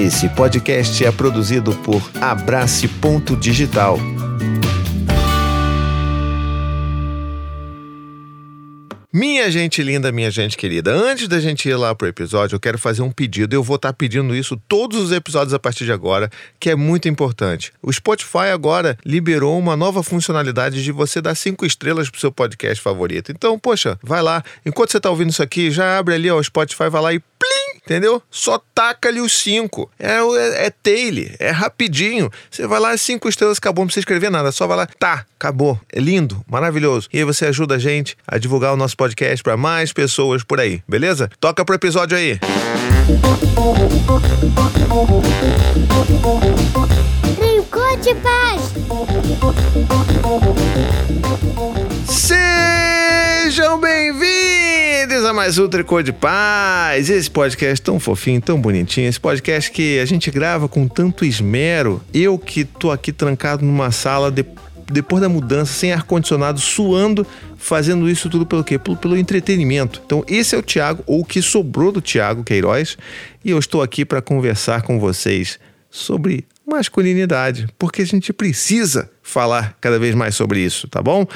Esse podcast é produzido por Abrace Ponto Digital. Minha gente linda, minha gente querida, antes da gente ir lá pro episódio, eu quero fazer um pedido. Eu vou estar tá pedindo isso todos os episódios a partir de agora, que é muito importante. O Spotify agora liberou uma nova funcionalidade de você dar cinco estrelas pro seu podcast favorito. Então, poxa, vai lá. Enquanto você tá ouvindo isso aqui, já abre ali ó, o Spotify, vai lá e entendeu? Só taca-lhe os cinco. É, é, é tail, é rapidinho. Você vai lá, cinco estrelas, acabou, não precisa escrever nada. Só vai lá, tá, acabou. É lindo, maravilhoso. E aí você ajuda a gente a divulgar o nosso podcast para mais pessoas por aí, beleza? Toca pro episódio aí. Paz. Sejam bem-vindos a mais um Tricô de Paz. Esse podcast tão fofinho, tão bonitinho. Esse podcast que a gente grava com tanto esmero. Eu que tô aqui trancado numa sala de, depois da mudança, sem ar-condicionado, suando, fazendo isso tudo pelo quê? Pelo, pelo entretenimento. Então, esse é o Tiago, ou o que sobrou do Tiago Queiroz. E eu estou aqui para conversar com vocês sobre masculinidade, porque a gente precisa falar cada vez mais sobre isso, tá bom?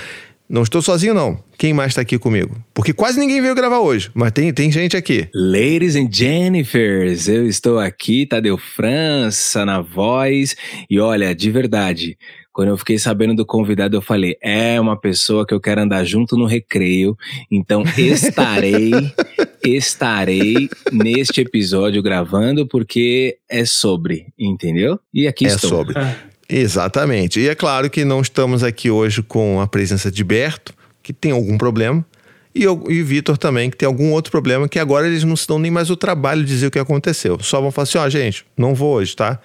Não estou sozinho, não. Quem mais está aqui comigo? Porque quase ninguém veio gravar hoje, mas tem, tem gente aqui. Ladies and Jennifers, eu estou aqui, Tadeu França na voz. E olha, de verdade, quando eu fiquei sabendo do convidado, eu falei: é uma pessoa que eu quero andar junto no recreio. Então estarei, estarei neste episódio gravando, porque é sobre, entendeu? E aqui é estou. É sobre. Exatamente. E é claro que não estamos aqui hoje com a presença de Berto, que tem algum problema, e, eu, e Vitor também, que tem algum outro problema, que agora eles não se dão nem mais o trabalho de dizer o que aconteceu. Só vão falar assim: ó, oh, gente, não vou hoje, tá?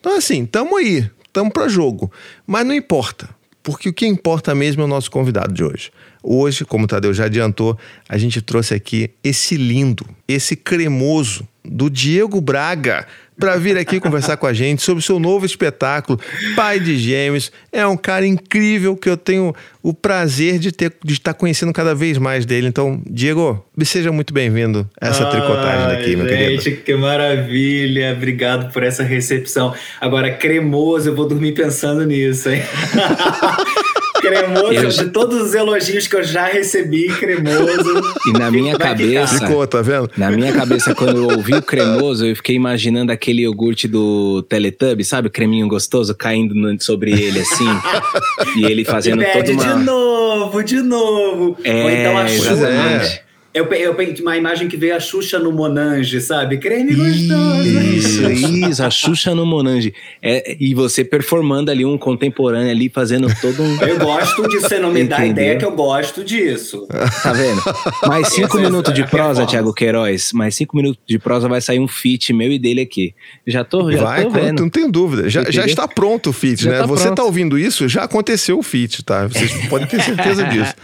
Então, assim, tamo aí, tamo para jogo. Mas não importa, porque o que importa mesmo é o nosso convidado de hoje. Hoje, como o Tadeu já adiantou, a gente trouxe aqui esse lindo, esse cremoso do Diego Braga para vir aqui conversar com a gente sobre o seu novo espetáculo, Pai de Gêmeos. É um cara incrível que eu tenho o prazer de, ter, de estar conhecendo cada vez mais dele. Então, Diego, seja muito bem-vindo a essa Ai, tricotagem daqui, meu querido. Gente, que maravilha! Obrigado por essa recepção. Agora, cremoso, eu vou dormir pensando nisso, hein? cremoso, eu... de todos os elogios que eu já recebi, cremoso. E na minha cabeça. Ficou, tá vendo? Na minha cabeça, quando eu ouvi o cremoso, eu fiquei imaginando aquele iogurte do Teletubby, sabe? O creminho gostoso caindo sobre ele assim. e ele fazendo e toda uma. De novo, de novo. É, Ou então a chuva. É. Eu, eu uma imagem que veio a Xuxa no Monange, sabe? Creme gostoso. Isso, isso, a Xuxa no Monange. É, e você performando ali um contemporâneo ali, fazendo todo um. Eu gosto disso, você não me dá ideia que eu gosto disso. Tá vendo? Mais cinco minutos de prosa, Thiago Queiroz. Mais cinco minutos de prosa vai sair um feat meu e dele aqui. Já tô, já vai, tô vendo. Não tenho dúvida. Já, já está pronto o feat, já né? Tá você pronto. tá ouvindo isso, já aconteceu o feat, tá? Vocês podem ter certeza disso.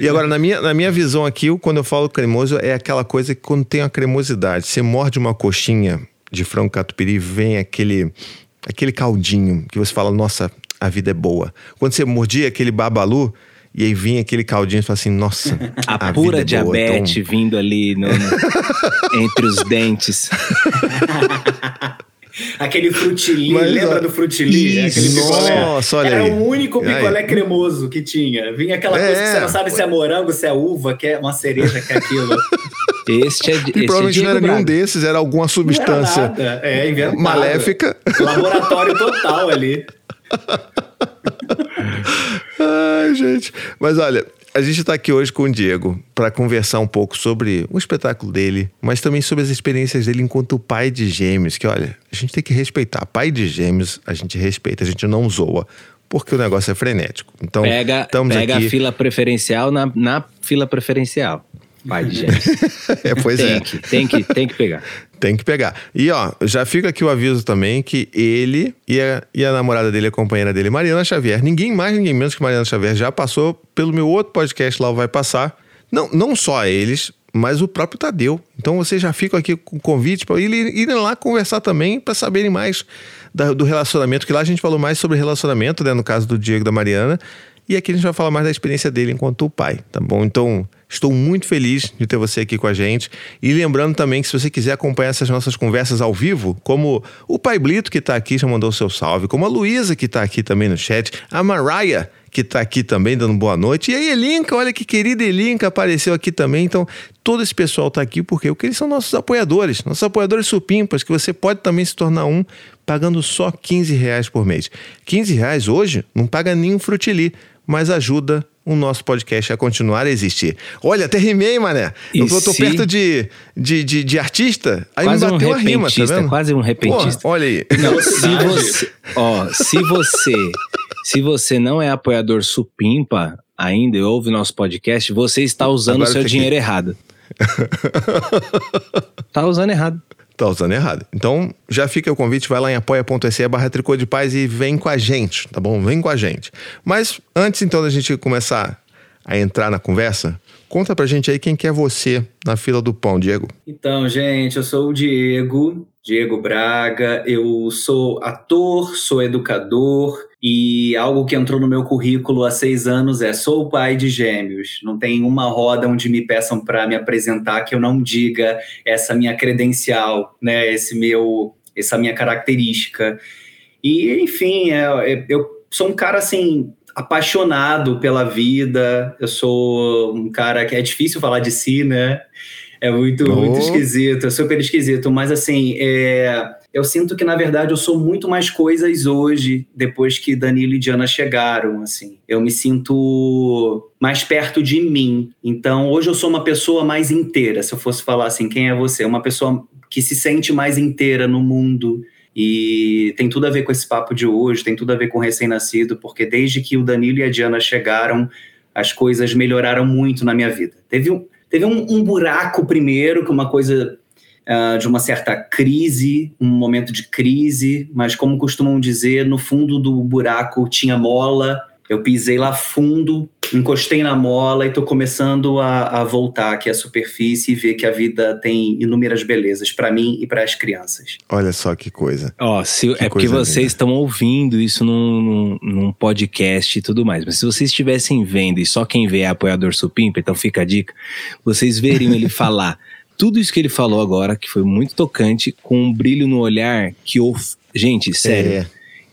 E agora, na minha, na minha visão aqui, quando eu falo cremoso, é aquela coisa que quando tem a cremosidade, você morde uma coxinha de frango catupiry, vem aquele, aquele caldinho que você fala, nossa, a vida é boa. Quando você mordia aquele babalu, e aí vinha aquele caldinho e fala assim, nossa, a, a pura é diabetes boa, então... vindo ali no, no, entre os dentes. Aquele frutili, Mas, lembra ó, do frutili? Aquele picolé. Nossa, olha Era aí. o único picolé aí. cremoso que tinha. Vinha aquela é, coisa que você não sabe se é morango, se é uva, que é uma cereja, que é aquilo. Este é, e provavelmente é não era nenhum desses, era alguma substância era é, inventado. maléfica. Laboratório total ali. Ai, gente. Mas olha, a gente está aqui hoje com o Diego para conversar um pouco sobre o espetáculo dele, mas também sobre as experiências dele enquanto pai de gêmeos. Que olha, a gente tem que respeitar. Pai de gêmeos, a gente respeita, a gente não zoa, porque o negócio é frenético. Então, pega, pega aqui... a fila preferencial na, na fila preferencial. Pai de gêmeos. é, pois tem é. Que, tem, que, tem que pegar. Tem que pegar. E ó, já fica aqui o aviso também que ele e a, e a namorada dele, a companheira dele, Mariana Xavier, ninguém mais, ninguém menos que Mariana Xavier, já passou pelo meu outro podcast lá, o Vai Passar. Não, não só eles, mas o próprio Tadeu. Então vocês já ficam aqui com o convite para irem lá conversar também, para saberem mais da, do relacionamento, que lá a gente falou mais sobre relacionamento, né, no caso do Diego e da Mariana. E aqui a gente vai falar mais da experiência dele enquanto pai, tá bom? Então, Estou muito feliz de ter você aqui com a gente. E lembrando também que se você quiser acompanhar essas nossas conversas ao vivo, como o Pai Blito que está aqui já mandou o seu salve, como a Luísa que está aqui também no chat, a Mariah que está aqui também dando boa noite. E a Elinka, olha que querida Elinka apareceu aqui também. Então, todo esse pessoal está aqui porque, porque eles são nossos apoiadores, nossos apoiadores supimpas, que você pode também se tornar um pagando só 15 reais por mês. 15 reais hoje não paga nenhum frutili, mas ajuda o nosso podcast a continuar a existir. Olha, até rimei, mané. Eu tô, tô perto de, de, de, de, artista, aí quase me bateu um a rima, tá vendo? Quase um repentista. Pô, olha aí. Não, se você, ó, se você, se você não é apoiador supimpa ainda e ouve nosso podcast, você está usando o seu dinheiro que... errado. tá usando errado. Tá usando errado. Então, já fica o convite, vai lá em apoia.se barra tricô de paz e vem com a gente, tá bom? Vem com a gente. Mas antes então da gente começar a entrar na conversa, conta pra gente aí quem que é você na fila do pão, Diego. Então, gente, eu sou o Diego, Diego Braga, eu sou ator, sou educador, e algo que entrou no meu currículo há seis anos é: sou pai de gêmeos. Não tem uma roda onde me peçam para me apresentar que eu não diga essa minha credencial, né? Esse meu, essa minha característica. E, enfim, é, é, eu sou um cara assim apaixonado pela vida. Eu sou um cara que é difícil falar de si, né? É muito, oh. muito esquisito, é super esquisito. Mas assim, é eu sinto que na verdade eu sou muito mais coisas hoje depois que Danilo e Diana chegaram, assim. Eu me sinto mais perto de mim. Então, hoje eu sou uma pessoa mais inteira, se eu fosse falar assim, quem é você? Uma pessoa que se sente mais inteira no mundo. E tem tudo a ver com esse papo de hoje, tem tudo a ver com recém-nascido, porque desde que o Danilo e a Diana chegaram, as coisas melhoraram muito na minha vida. Teve um, teve um, um buraco primeiro, que uma coisa uh, de uma certa crise, um momento de crise, mas como costumam dizer, no fundo do buraco tinha mola. Eu pisei lá fundo, encostei na mola e estou começando a, a, voltar aqui à superfície e ver que a vida tem inúmeras belezas para mim e para as crianças. Olha só que coisa. Ó, oh, se, é porque vocês estão ouvindo isso num, num, podcast e tudo mais, mas se vocês estivessem vendo e só quem vê é apoiador supimpa, então fica a dica, vocês veriam ele falar tudo isso que ele falou agora, que foi muito tocante, com um brilho no olhar que eu. Gente, sério. É.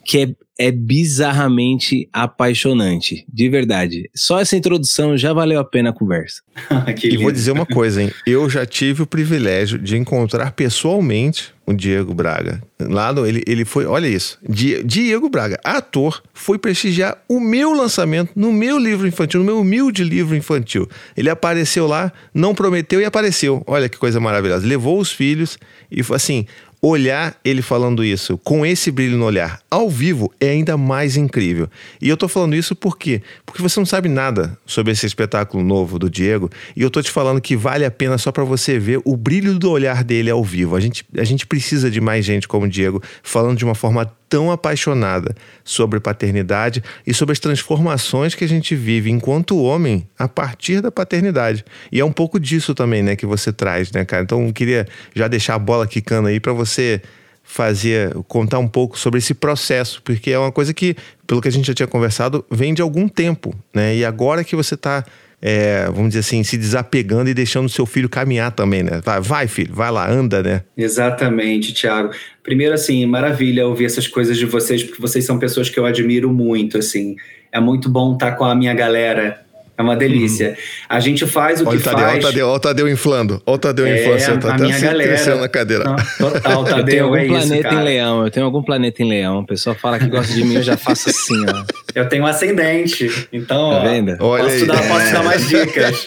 Que é, é bizarramente apaixonante. De verdade. Só essa introdução já valeu a pena a conversa. e vou dizer uma coisa, hein? Eu já tive o privilégio de encontrar pessoalmente o Diego Braga. Lá no, ele, ele foi, olha isso, Diego Braga, ator, foi prestigiar o meu lançamento no meu livro infantil, no meu humilde livro infantil. Ele apareceu lá, não prometeu e apareceu. Olha que coisa maravilhosa. Levou os filhos e foi assim, olhar ele falando isso com esse brilho no olhar ao vivo é ainda mais incrível. E eu tô falando isso por quê? Porque você não sabe nada sobre esse espetáculo novo do Diego e eu tô te falando que vale a pena só para você ver o brilho do olhar dele ao vivo. A gente, a gente precisa de mais gente como o Diego falando de uma forma tão apaixonada sobre paternidade e sobre as transformações que a gente vive enquanto homem a partir da paternidade. E é um pouco disso também, né, que você traz, né, cara? Então eu queria já deixar a bola quicando aí para você fazer, contar um pouco sobre esse processo, porque é uma coisa que, pelo que a gente já tinha conversado, vem de algum tempo, né? E agora que você está é, vamos dizer assim, se desapegando e deixando o seu filho caminhar também, né? Vai, vai, filho, vai lá, anda, né? Exatamente, Thiago. Primeiro, assim, maravilha ouvir essas coisas de vocês, porque vocês são pessoas que eu admiro muito, assim. É muito bom estar com a minha galera é uma delícia. Uhum. A gente faz o olha que o Tadeu, faz. Olha o Tadeu, olha o Tadeu inflando. Olha o Tadeu é, inflando. Tá a minha galera. crescendo na cadeira. Não, total, Tadeu, eu tenho algum é planeta isso, em leão. Eu tenho algum planeta em leão. A pessoa fala que gosta de mim, eu já faço assim, ó. Eu tenho um ascendente. Então, tá vendo? Ó, posso, aí. Dar, posso dar mais dicas.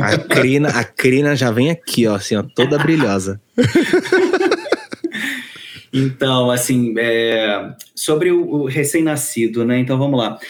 A crina, a crina já vem aqui, ó, assim, ó, toda brilhosa. Então, assim, é, sobre o, o recém-nascido, né? Então, vamos lá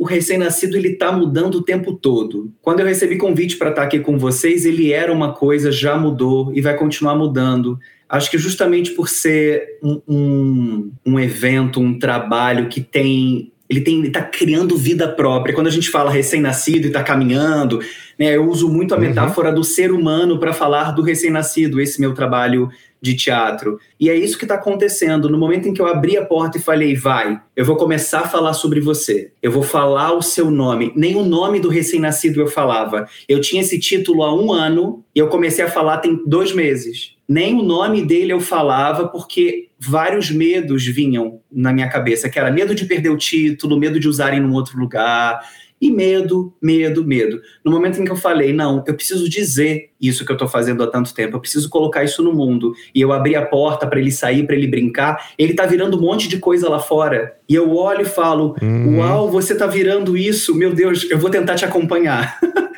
o recém-nascido ele está mudando o tempo todo. Quando eu recebi convite para estar tá aqui com vocês, ele era uma coisa, já mudou e vai continuar mudando. Acho que justamente por ser um, um, um evento, um trabalho que tem Ele tem, ele tá criando vida própria. Quando a gente fala recém-nascido e está caminhando, né, eu uso muito a uhum. metáfora do ser humano para falar do recém-nascido. Esse meu trabalho de teatro. E é isso que está acontecendo. No momento em que eu abri a porta e falei, vai, eu vou começar a falar sobre você. Eu vou falar o seu nome. Nem o nome do recém-nascido eu falava. Eu tinha esse título há um ano e eu comecei a falar tem dois meses. Nem o nome dele eu falava porque vários medos vinham na minha cabeça, que era medo de perder o título, medo de usarem num outro lugar, e medo, medo, medo. No momento em que eu falei, não, eu preciso dizer isso que eu estou fazendo há tanto tempo, eu preciso colocar isso no mundo. E eu abri a porta para ele sair, para ele brincar, ele está virando um monte de coisa lá fora. E eu olho e falo, uhum. uau, você está virando isso, meu Deus, eu vou tentar te acompanhar.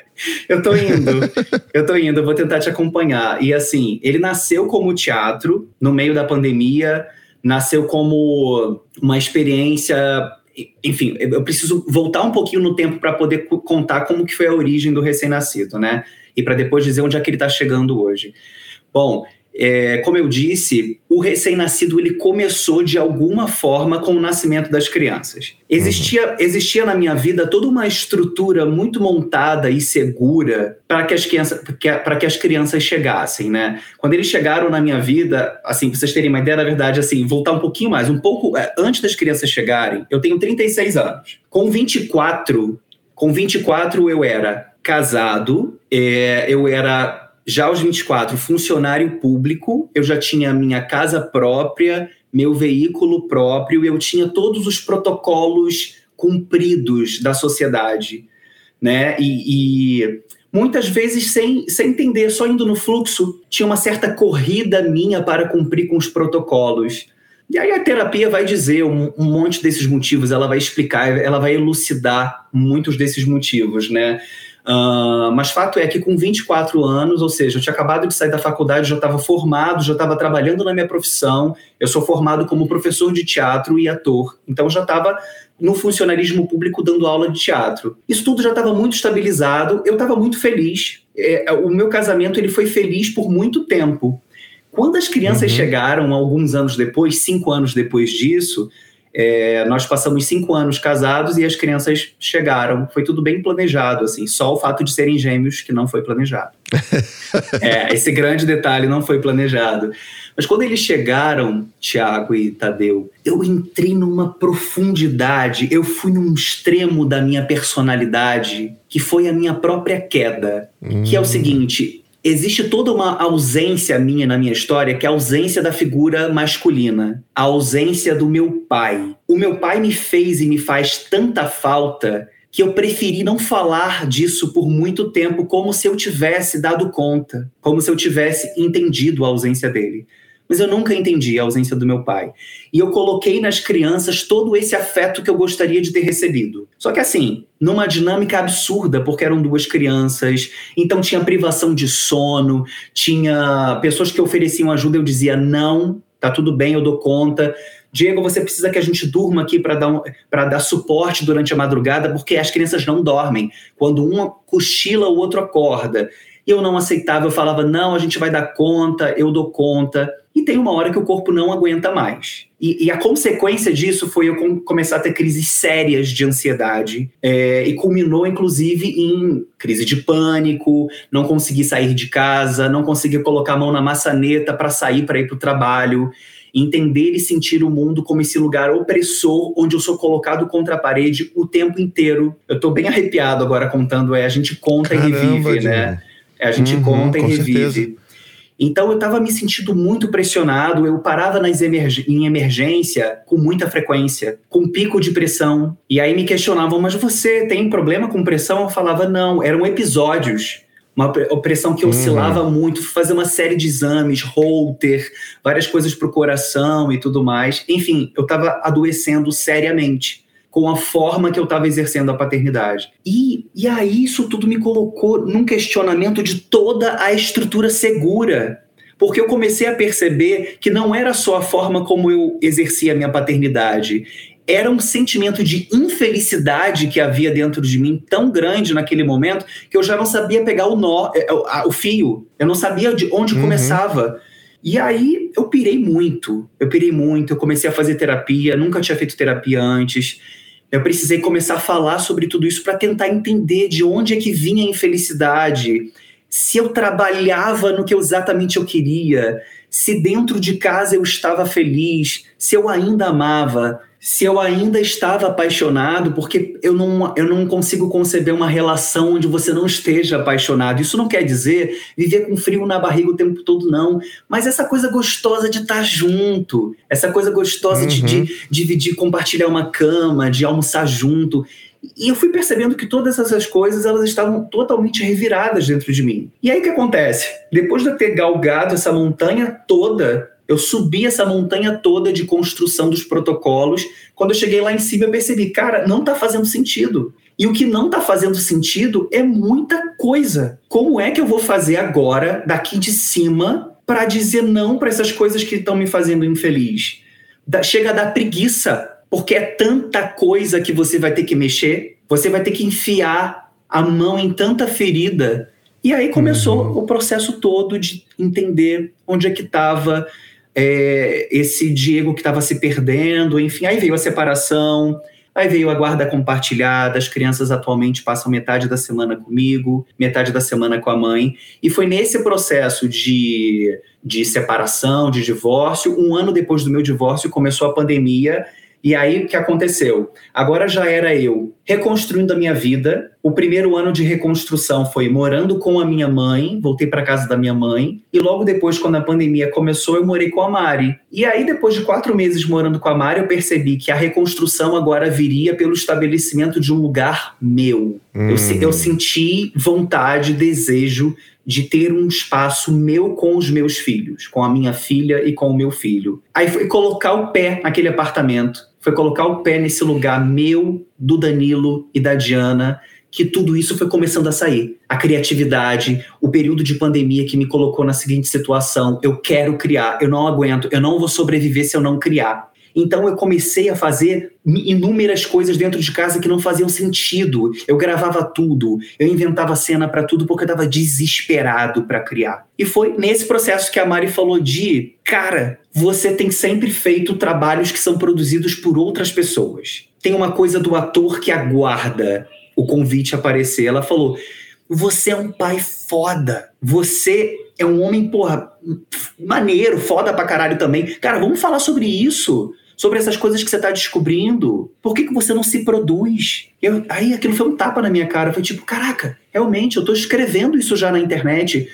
eu tô indo, eu tô indo, eu vou tentar te acompanhar. E assim, ele nasceu como teatro no meio da pandemia, nasceu como uma experiência enfim, eu preciso voltar um pouquinho no tempo para poder contar como que foi a origem do recém-nascido, né? E para depois dizer onde é que ele está chegando hoje. Bom, é, como eu disse, o recém-nascido ele começou de alguma forma com o nascimento das crianças. Existia, uhum. existia na minha vida toda uma estrutura muito montada e segura para que as crianças para que as crianças chegassem, né? Quando eles chegaram na minha vida, assim, pra vocês terem uma ideia, na verdade, assim, voltar um pouquinho mais, um pouco é, antes das crianças chegarem, eu tenho 36 anos. Com 24, com 24 eu era casado, é, eu era já aos 24, funcionário público, eu já tinha minha casa própria, meu veículo próprio, eu tinha todos os protocolos cumpridos da sociedade, né? E, e, muitas vezes sem, sem entender, só indo no fluxo, tinha uma certa corrida minha para cumprir com os protocolos. E aí a terapia vai dizer um, um monte desses motivos, ela vai explicar, ela vai elucidar muitos desses motivos, né? Uh, mas fato é que com 24 anos, ou seja, eu tinha acabado de sair da faculdade, já estava formado, já estava trabalhando na minha profissão. Eu sou formado como professor de teatro e ator, então já estava no funcionalismo público dando aula de teatro. Isso tudo já estava muito estabilizado, eu estava muito feliz. É, o meu casamento ele foi feliz por muito tempo. Quando as crianças uhum. chegaram, alguns anos depois, cinco anos depois disso, é, nós passamos cinco anos casados e as crianças chegaram. Foi tudo bem planejado, assim. Só o fato de serem gêmeos que não foi planejado. é, esse grande detalhe não foi planejado. Mas quando eles chegaram, Tiago e Tadeu, eu entrei numa profundidade, eu fui num extremo da minha personalidade, que foi a minha própria queda. Hum. Que é o hum. seguinte: existe toda uma ausência minha na minha história, que é a ausência da figura masculina, a ausência do meu pai. O meu pai me fez e me faz tanta falta que eu preferi não falar disso por muito tempo, como se eu tivesse dado conta, como se eu tivesse entendido a ausência dele mas eu nunca entendi a ausência do meu pai. E eu coloquei nas crianças todo esse afeto que eu gostaria de ter recebido. Só que assim, numa dinâmica absurda, porque eram duas crianças, então tinha privação de sono, tinha pessoas que ofereciam ajuda, eu dizia não, tá tudo bem, eu dou conta. Diego, você precisa que a gente durma aqui para dar, um, dar suporte durante a madrugada, porque as crianças não dormem. Quando uma cochila, o outro acorda. E eu não aceitava, eu falava, não, a gente vai dar conta, eu dou conta e tem uma hora que o corpo não aguenta mais. E, e a consequência disso foi eu com, começar a ter crises sérias de ansiedade, é, e culminou inclusive em crise de pânico, não conseguir sair de casa, não conseguir colocar a mão na maçaneta para sair para ir para o trabalho entender e sentir o mundo como esse lugar opressor onde eu sou colocado contra a parede o tempo inteiro. Eu estou bem arrepiado agora contando, é a gente conta Caramba, e revive, né? É, a gente uhum, conta e revive. Certeza. Então eu estava me sentindo muito pressionado, eu parava nas emerg em emergência com muita frequência, com pico de pressão. E aí me questionavam, mas você tem problema com pressão? Eu falava, não, eram episódios. Uma pressão que oscilava uhum. muito, fazer uma série de exames, Holter, várias coisas para o coração e tudo mais. Enfim, eu estava adoecendo seriamente com a forma que eu estava exercendo a paternidade. E, e aí isso tudo me colocou num questionamento de toda a estrutura segura. Porque eu comecei a perceber que não era só a forma como eu exercia a minha paternidade, era um sentimento de infelicidade que havia dentro de mim tão grande naquele momento que eu já não sabia pegar o nó, é, é, o fio. Eu não sabia de onde uhum. começava. E aí eu pirei muito. Eu pirei muito, eu comecei a fazer terapia, nunca tinha feito terapia antes Eu precisei começar a falar sobre tudo isso para tentar entender de onde é que vinha a infelicidade, se eu trabalhava no que exatamente eu queria, se dentro de casa eu estava feliz, se eu ainda amava, se eu ainda estava apaixonado, porque eu não, eu não consigo conceber uma relação onde você não esteja apaixonado. Isso não quer dizer viver com frio na barriga o tempo todo, não. Mas essa coisa gostosa de estar junto, essa coisa gostosa uhum. de, de dividir, compartilhar uma cama, de almoçar junto. E eu fui percebendo que todas essas coisas elas estavam totalmente reviradas dentro de mim. E aí o que acontece? Depois de eu ter galgado essa montanha toda eu subi essa montanha toda de construção dos protocolos. Quando eu cheguei lá em cima, eu percebi, cara, não está fazendo sentido. E o que não está fazendo sentido é muita coisa. Como é que eu vou fazer agora, daqui de cima, para dizer não para essas coisas que estão me fazendo infeliz? Da, chega a dar preguiça, porque é tanta coisa que você vai ter que mexer, você vai ter que enfiar a mão em tanta ferida. E aí começou uhum. o processo todo de entender onde é que estava é, esse Diego que estava se perdendo, enfim, aí veio a separação, aí veio a guarda compartilhada, as crianças atualmente passam metade da semana comigo, metade da semana com a mãe, e foi nesse processo de, de separação, de divórcio, um ano depois do meu divórcio começou a pandemia, e aí o que aconteceu? Agora já era eu reconstruindo a minha vida. O primeiro ano de reconstrução foi morando com a minha mãe, voltei para casa da minha mãe, e logo depois, quando a pandemia começou, eu morei com a Mari. E aí, depois de quatro meses morando com a Mari, eu percebi que a reconstrução agora viria pelo estabelecimento de um lugar meu. Hum. Eu, eu senti vontade, desejo de ter um espaço meu com os meus filhos, com a minha filha e com o meu filho. Aí foi colocar o pé naquele apartamento foi colocar o pé nesse lugar meu, do Danilo e da Diana, que tudo isso foi começando a sair. A criatividade, o período de pandemia que me colocou na seguinte situação: eu quero criar, eu não aguento, eu não vou sobreviver se eu não criar. Então eu comecei a fazer inúmeras coisas dentro de casa que não faziam sentido. Eu gravava tudo, eu inventava cena para tudo porque eu estava desesperado para criar. E foi nesse processo que a Mari falou de, cara, você tem sempre feito trabalhos que são produzidos por outras pessoas. Tem uma coisa do ator que aguarda o convite aparecer. Ela falou: "Você é um pai foda. Você é um homem, porra, maneiro, foda pra caralho também. Cara, vamos falar sobre isso sobre essas coisas que você está descobrindo. Por que, que você não se produz? Eu, aí aquilo foi um tapa na minha cara. Foi tipo, caraca, realmente, eu estou escrevendo isso já na internet.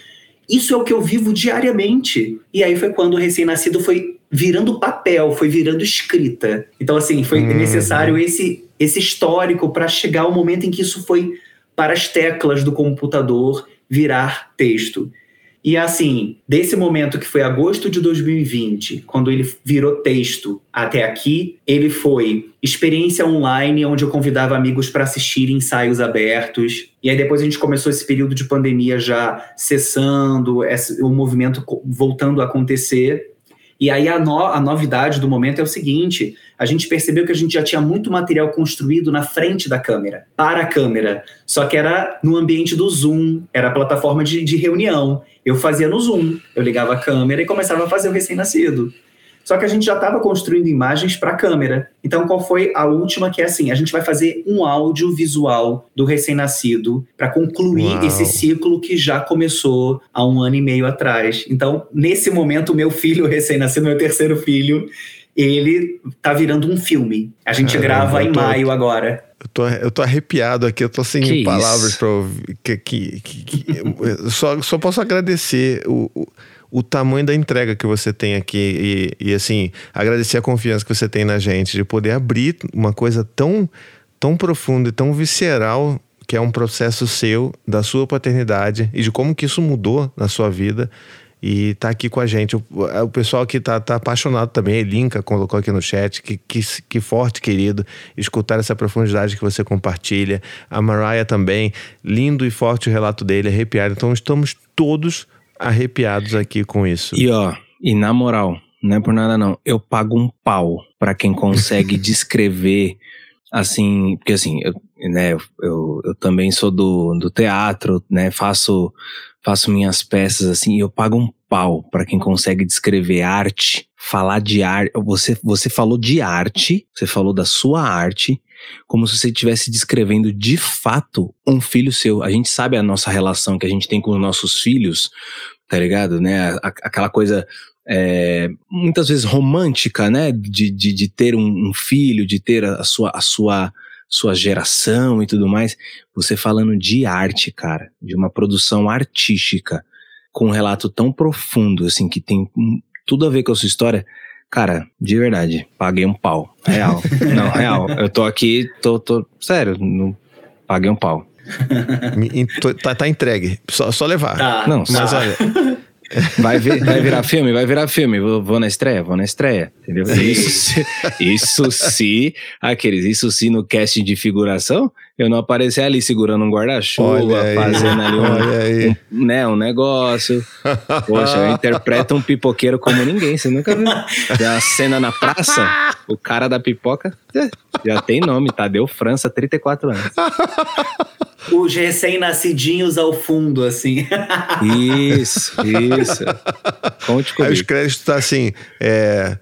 Isso é o que eu vivo diariamente. E aí foi quando o recém-nascido foi virando papel, foi virando escrita. Então, assim, foi uhum. necessário esse, esse histórico para chegar ao momento em que isso foi para as teclas do computador virar texto. E assim, desse momento que foi agosto de 2020, quando ele virou texto até aqui, ele foi experiência online, onde eu convidava amigos para assistir ensaios abertos. E aí depois a gente começou esse período de pandemia já cessando, o movimento voltando a acontecer. E aí a, no, a novidade do momento é o seguinte: a gente percebeu que a gente já tinha muito material construído na frente da câmera, para a câmera. Só que era no ambiente do Zoom, era a plataforma de, de reunião. Eu fazia no Zoom, eu ligava a câmera e começava a fazer o recém-nascido. Só que a gente já estava construindo imagens para a câmera. Então, qual foi a última? Que é assim: a gente vai fazer um áudio visual do recém-nascido para concluir Uau. esse ciclo que já começou há um ano e meio atrás. Então, nesse momento, o meu filho recém-nascido, meu terceiro filho, ele tá virando um filme. A gente Caramba, grava em tô, maio agora. Eu tô, eu tô arrepiado aqui, eu tô sem que palavras para ouvir. Que, que, que, que só, só posso agradecer o, o o tamanho da entrega que você tem aqui e, e, assim, agradecer a confiança que você tem na gente de poder abrir uma coisa tão, tão profunda e tão visceral que é um processo seu, da sua paternidade e de como que isso mudou na sua vida e tá aqui com a gente. O, o pessoal aqui tá, tá apaixonado também. Elinka colocou aqui no chat. Que, que, que forte, querido, escutar essa profundidade que você compartilha. A Mariah também. Lindo e forte o relato dele, arrepiado. Então estamos todos arrepiados aqui com isso. E ó, e na moral, não é por nada não, eu pago um pau para quem consegue descrever assim, porque assim, eu, né, eu, eu também sou do, do teatro, né, faço faço minhas peças assim, e eu pago um pau para quem consegue descrever arte, falar de arte, você você falou de arte, você falou da sua arte como se você estivesse descrevendo de fato um filho seu. A gente sabe a nossa relação que a gente tem com os nossos filhos, tá ligado? Né? Aquela coisa é, muitas vezes romântica, né? De, de, de ter um, um, filho, de ter a sua, a sua, sua geração e tudo mais. Você falando de arte, cara, de uma produção artística, com um relato tão profundo, assim, que tem tudo a ver com a sua história. Cara, de verdade, paguei um pau. Real. Não, real. Eu tô aqui, tô, tô sério, não, paguei um pau. tá, tá entregue. Só, só levar. Tá, não, mas tá. olha. Vai, vir, vai virar filme? Vai virar filme. Vou, vou, na estreia? Vou na estreia. Entendeu? Isso se, isso se, aqueles, isso se no casting de figuração, eu não aparecer ali segurando um guarda-chuva, fazendo ali um, um, né, um negócio. Poxa, eu interpreto um pipoqueiro como ninguém. Você nunca viu? A cena na praça, o cara da pipoca já, já tem nome, Tadeu França, 34 anos os recém-nascidinhos ao fundo, assim. Isso, isso. Conte comigo. Aí os créditos tá assim, é,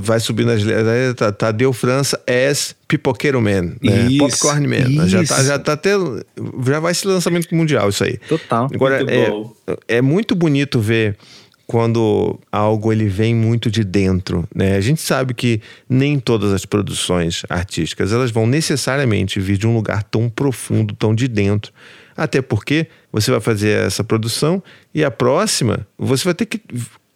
vai subindo as letras, tá, Tadeu França as Pipoqueiro Man, né? Isso, Popcorn Man. Isso. Já tá, já tá tendo, já vai ser lançamento mundial isso aí. Total. Agora, muito é, é muito bonito ver quando algo ele vem muito de dentro, né? A gente sabe que nem todas as produções artísticas elas vão necessariamente vir de um lugar tão profundo, tão de dentro. Até porque você vai fazer essa produção e a próxima você vai ter que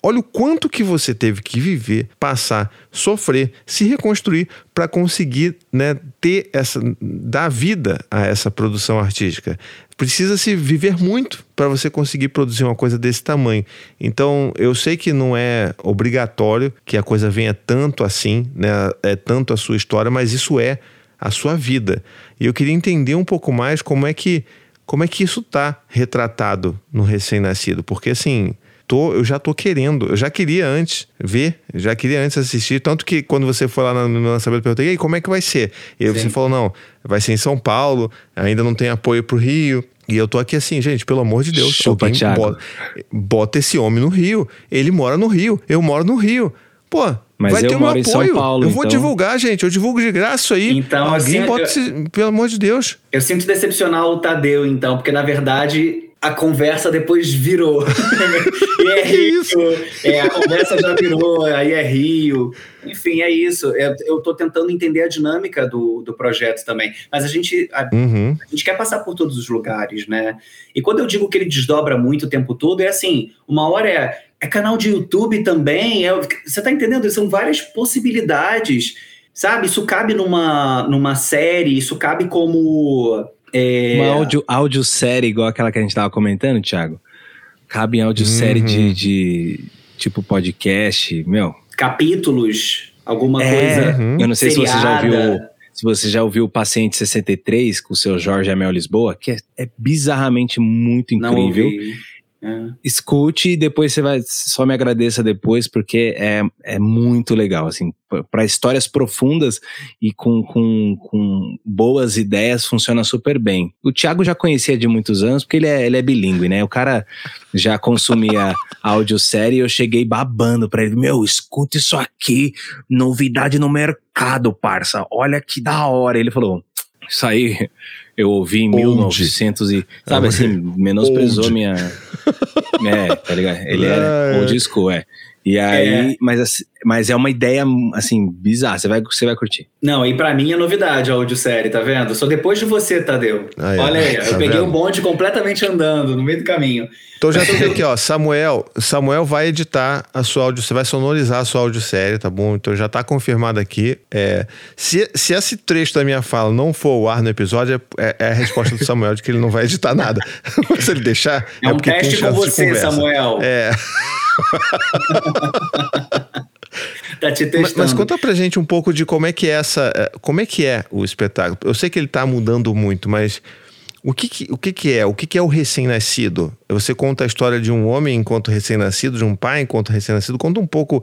Olha o quanto que você teve que viver, passar, sofrer, se reconstruir para conseguir né, ter essa, dar vida a essa produção artística. Precisa se viver muito para você conseguir produzir uma coisa desse tamanho. Então, eu sei que não é obrigatório que a coisa venha tanto assim, né, é tanto a sua história, mas isso é a sua vida. E eu queria entender um pouco mais como é que como é que isso está retratado no recém-nascido, porque assim tô, eu já tô querendo, eu já queria antes ver, já queria antes assistir, tanto que quando você foi lá no lançamento, eu perguntei, e aí, como é que vai ser? E aí você falou, não, vai ser em São Paulo, ainda não tem apoio pro Rio, e eu tô aqui assim, gente, pelo amor de Deus, Chupa, alguém bota, bota, esse homem no Rio. Ele mora no Rio, eu moro no Rio. Pô, Mas vai ter meu apoio. Paulo, eu vou então... divulgar, gente. Eu divulgo de graça aí. Então, alguém assim, bota eu... esse, pelo amor de Deus. Eu sinto decepcionar o Tadeu, então, porque na verdade a conversa depois virou. e é Rio. É, a conversa já virou, aí é Rio. Enfim, é isso. É, eu estou tentando entender a dinâmica do, do projeto também. Mas a gente, a, uhum. a, gente quer passar por todos os lugares, né? E quando eu digo que ele desdobra muito o tempo todo, é assim: uma hora é, é canal de YouTube também. É, você está entendendo? São várias possibilidades. Sabe? Isso cabe numa, numa série, isso cabe como é... Uma áudio, áudio série igual aquela que a gente tava comentando, Thiago. Cabe em áudio uhum. série de, de tipo podcast, meu. Capítulos, alguma é, coisa. Uhum. Eu não sei seriada. se você já ouviu. Se você já ouviu o Paciente 63 com o seu Jorge Amel Lisboa, que é, é bizarramente muito incrível. É. Escute e depois você vai. Só me agradeça depois, porque é, é muito legal. Assim, para histórias profundas e com, com, com boas ideias, funciona super bem. O Thiago já conhecia de muitos anos, porque ele é, ele é bilíngue, né? O cara já consumia audiosérie e eu cheguei babando para ele: Meu, escuta isso aqui, novidade no mercado, parça. Olha que da hora. Ele falou: Isso aí eu ouvi em Onde? 1900 e, sabe assim, menosprezou Onde? minha... É, tá ligado? Ele era é. old school, é. E aí, é. mas, mas é uma ideia, assim, bizarra. Você vai, você vai curtir. Não, e para mim é novidade a audiosérie, tá vendo? Só depois de você, Tadeu. Ah, Olha aí, tá eu peguei o um bonde completamente andando no meio do caminho. Então já tem aqui, ó, Samuel, Samuel vai editar a sua áudio, você vai sonorizar a sua audiosérie, tá bom? Então já tá confirmado aqui. É, se, se esse trecho da minha fala não for o ar no episódio, é, é, a resposta do Samuel de que ele não vai editar nada. se ele deixar, é, é um teste com você, Samuel. É. tá te testando. Mas, mas, conta pra gente um pouco de como é que é essa. É, como é que é o espetáculo? Eu sei que ele tá mudando muito, mas o que, que o que, que é? O que, que é o recém-nascido? Você conta a história de um homem enquanto recém-nascido, de um pai enquanto recém-nascido. Conta um pouco.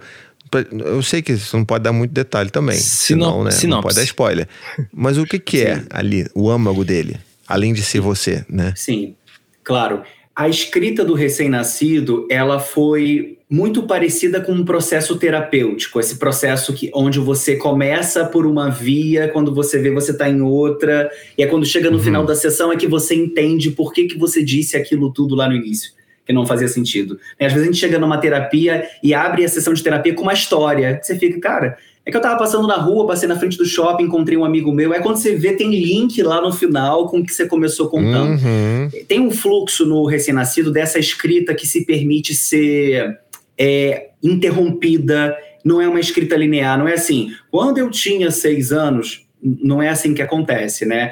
Eu sei que você não pode dar muito detalhe também. Senão, né? Sinopse. Não pode dar spoiler. Mas o que, que é ali, o âmago dele? Além de ser você, né? Sim, claro. A escrita do recém-nascido, ela foi muito parecida com um processo terapêutico, esse processo que onde você começa por uma via, quando você vê você está em outra, e é quando chega no uhum. final da sessão é que você entende por que, que você disse aquilo tudo lá no início, que não fazia sentido. Às vezes a gente chega numa terapia e abre a sessão de terapia com uma história, você fica, cara, é que eu tava passando na rua, passei na frente do shopping, encontrei um amigo meu. É quando você vê, tem link lá no final com o que você começou contando. Uhum. Tem um fluxo no recém-nascido dessa escrita que se permite ser é, interrompida. Não é uma escrita linear, não é assim. Quando eu tinha seis anos, não é assim que acontece, né?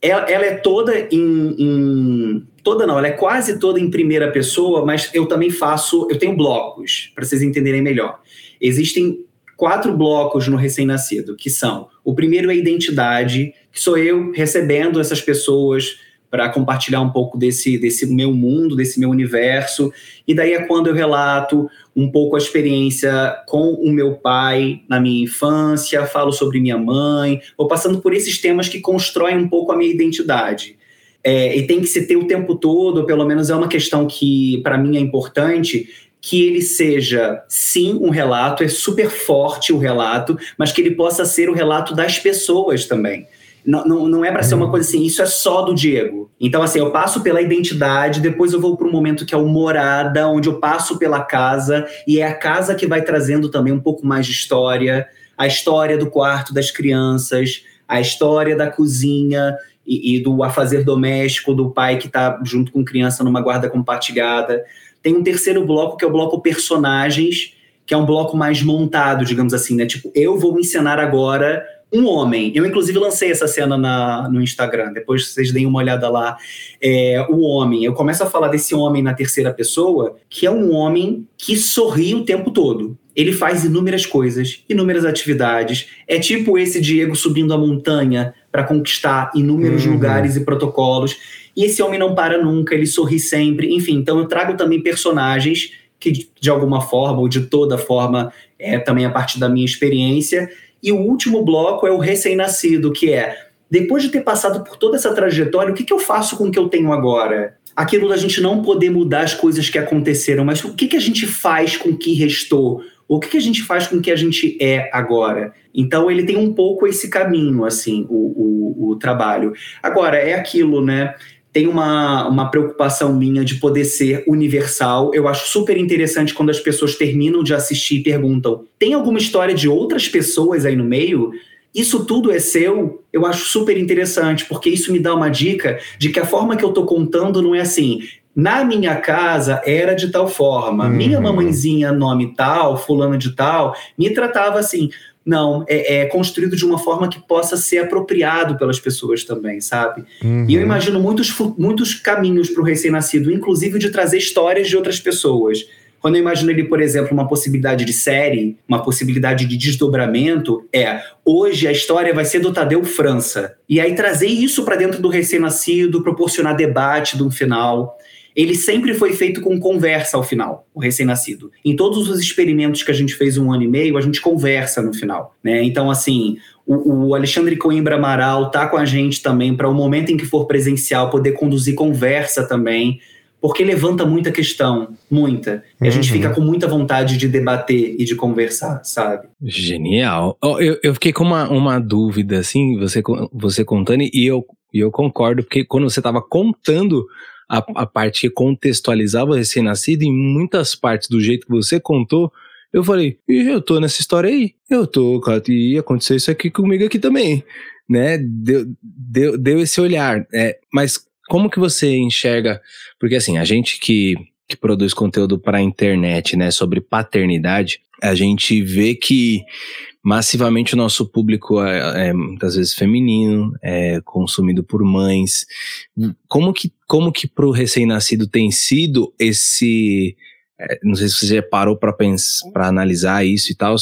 Ela, ela é toda em, em, toda não, ela é quase toda em primeira pessoa, mas eu também faço, eu tenho blocos para vocês entenderem melhor. Existem quatro blocos no recém-nascido, que são: o primeiro é a identidade, que sou eu recebendo essas pessoas para compartilhar um pouco desse, desse meu mundo, desse meu universo. E daí é quando eu relato um pouco a experiência com o meu pai na minha infância, falo sobre minha mãe, vou passando por esses temas que constroem um pouco a minha identidade. É, e tem que se ter o tempo todo, pelo menos é uma questão que para mim é importante, que ele seja, sim, um relato, é super forte o relato, mas que ele possa ser o relato das pessoas também. Não, não, não é para ser uma uhum. coisa assim, isso é só do Diego. Então, assim, eu passo pela identidade, depois eu vou para um momento que é o morada, onde eu passo pela casa, e é a casa que vai trazendo também um pouco mais de história, a história do quarto das crianças, a história da cozinha e, e do afazer doméstico, do pai que está junto com criança numa guarda compartilhada. Tem um terceiro bloco, que é o bloco personagens, que é um bloco mais montado, digamos assim, né? Tipo, eu vou encenar agora um homem. Eu, inclusive, lancei essa cena na, no Instagram, depois vocês deem uma olhada lá. É, o homem. Eu começo a falar desse homem na terceira pessoa, que é um homem que sorri o tempo todo. Ele faz inúmeras coisas, inúmeras atividades. É tipo esse Diego subindo a montanha para conquistar inúmeros uhum. lugares e protocolos. E esse homem não para nunca, ele sorri sempre. Enfim, então eu trago também personagens que, de alguma forma, ou de toda forma, é também a partir da minha experiência. E o último bloco é o recém-nascido, que é depois de ter passado por toda essa trajetória, o que, que eu faço com o que eu tenho agora? Aquilo da gente não poder mudar as coisas que aconteceram, mas o que, que a gente faz com o que restou? O que, que a gente faz com o que a gente é agora? Então ele tem um pouco esse caminho, assim, o, o, o trabalho. Agora, é aquilo, né? tem uma, uma preocupação minha de poder ser universal. Eu acho super interessante quando as pessoas terminam de assistir e perguntam: tem alguma história de outras pessoas aí no meio? Isso tudo é seu? Eu acho super interessante, porque isso me dá uma dica de que a forma que eu estou contando não é assim. Na minha casa era de tal forma, uhum. minha mamãezinha, nome tal, fulano de tal, me tratava assim. Não, é, é, construído de uma forma que possa ser apropriado pelas pessoas também, sabe? Uhum. E eu imagino muitos, muitos caminhos para o recém-nascido, inclusive de trazer histórias de outras pessoas. Quando eu imagino ele, por exemplo, uma possibilidade de série, uma possibilidade de desdobramento, é hoje a história vai ser do Tadeu França. E aí trazer isso para dentro do recém-nascido, proporcionar debate de um final ele sempre foi feito com conversa ao final, o recém-nascido. Em todos os experimentos que a gente fez um ano e meio, a gente conversa no final, né? Então, assim, o, o Alexandre Coimbra Amaral tá com a gente também para o momento em que for presencial poder conduzir conversa também, porque levanta muita questão, muita. E a uhum. gente fica com muita vontade de debater e de conversar, sabe? Genial. Eu, eu fiquei com uma, uma dúvida, assim, você, você contando, e eu, e eu concordo, porque quando você estava contando a, a parte que contextualizava o recém-nascido, em muitas partes do jeito que você contou, eu falei, eu tô nessa história aí, eu tô, cara, e aconteceu isso aqui comigo aqui também, né? Deu, deu, deu esse olhar. É, mas como que você enxerga? Porque assim, a gente que, que produz conteúdo para a internet, né, sobre paternidade, a gente vê que massivamente o nosso público é, é, muitas vezes feminino, é consumido por mães. Como que, como que pro recém-nascido tem sido esse, é, não sei se você já parou para para analisar isso e tal,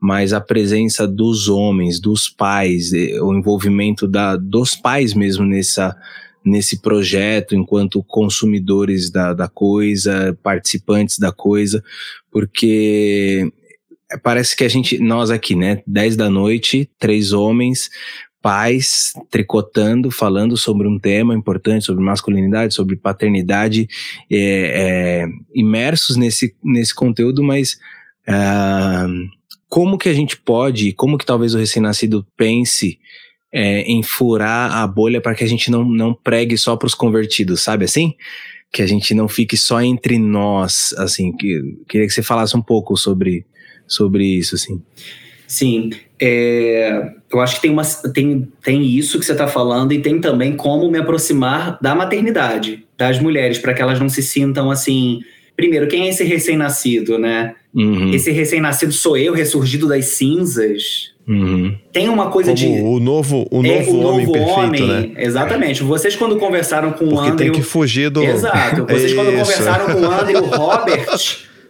mas a presença dos homens, dos pais, o envolvimento da, dos pais mesmo nessa nesse projeto enquanto consumidores da, da coisa, participantes da coisa, porque parece que a gente, nós aqui, né, 10 da noite, três homens, pais tricotando, falando sobre um tema importante, sobre masculinidade, sobre paternidade, é, é, imersos nesse, nesse conteúdo, mas uh, como que a gente pode, como que talvez o recém-nascido pense é, em furar a bolha para que a gente não, não pregue só para os convertidos, sabe assim? Que a gente não fique só entre nós, assim. Que, queria que você falasse um pouco sobre, sobre isso, assim. Sim, é, eu acho que tem, uma, tem, tem isso que você está falando e tem também como me aproximar da maternidade, das mulheres, para que elas não se sintam assim. Primeiro, quem é esse recém-nascido, né? Uhum. Esse recém-nascido sou eu, ressurgido das cinzas. Uhum. Tem uma coisa Como de. O novo, o novo, é, o homem, novo perfeito, homem, né? Exatamente. Vocês, quando conversaram com Porque o Andrew. tem que fugir do. Exato. Vocês, quando conversaram com o Andrew Robert,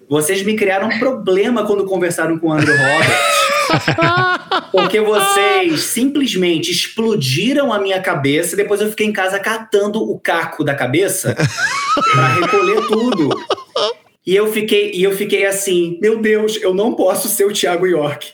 vocês me criaram um problema quando conversaram com o Andrew Robert. Porque vocês simplesmente explodiram a minha cabeça e depois eu fiquei em casa catando o caco da cabeça para recolher tudo. E eu fiquei, e eu fiquei assim, meu Deus, eu não posso ser o Thiago York.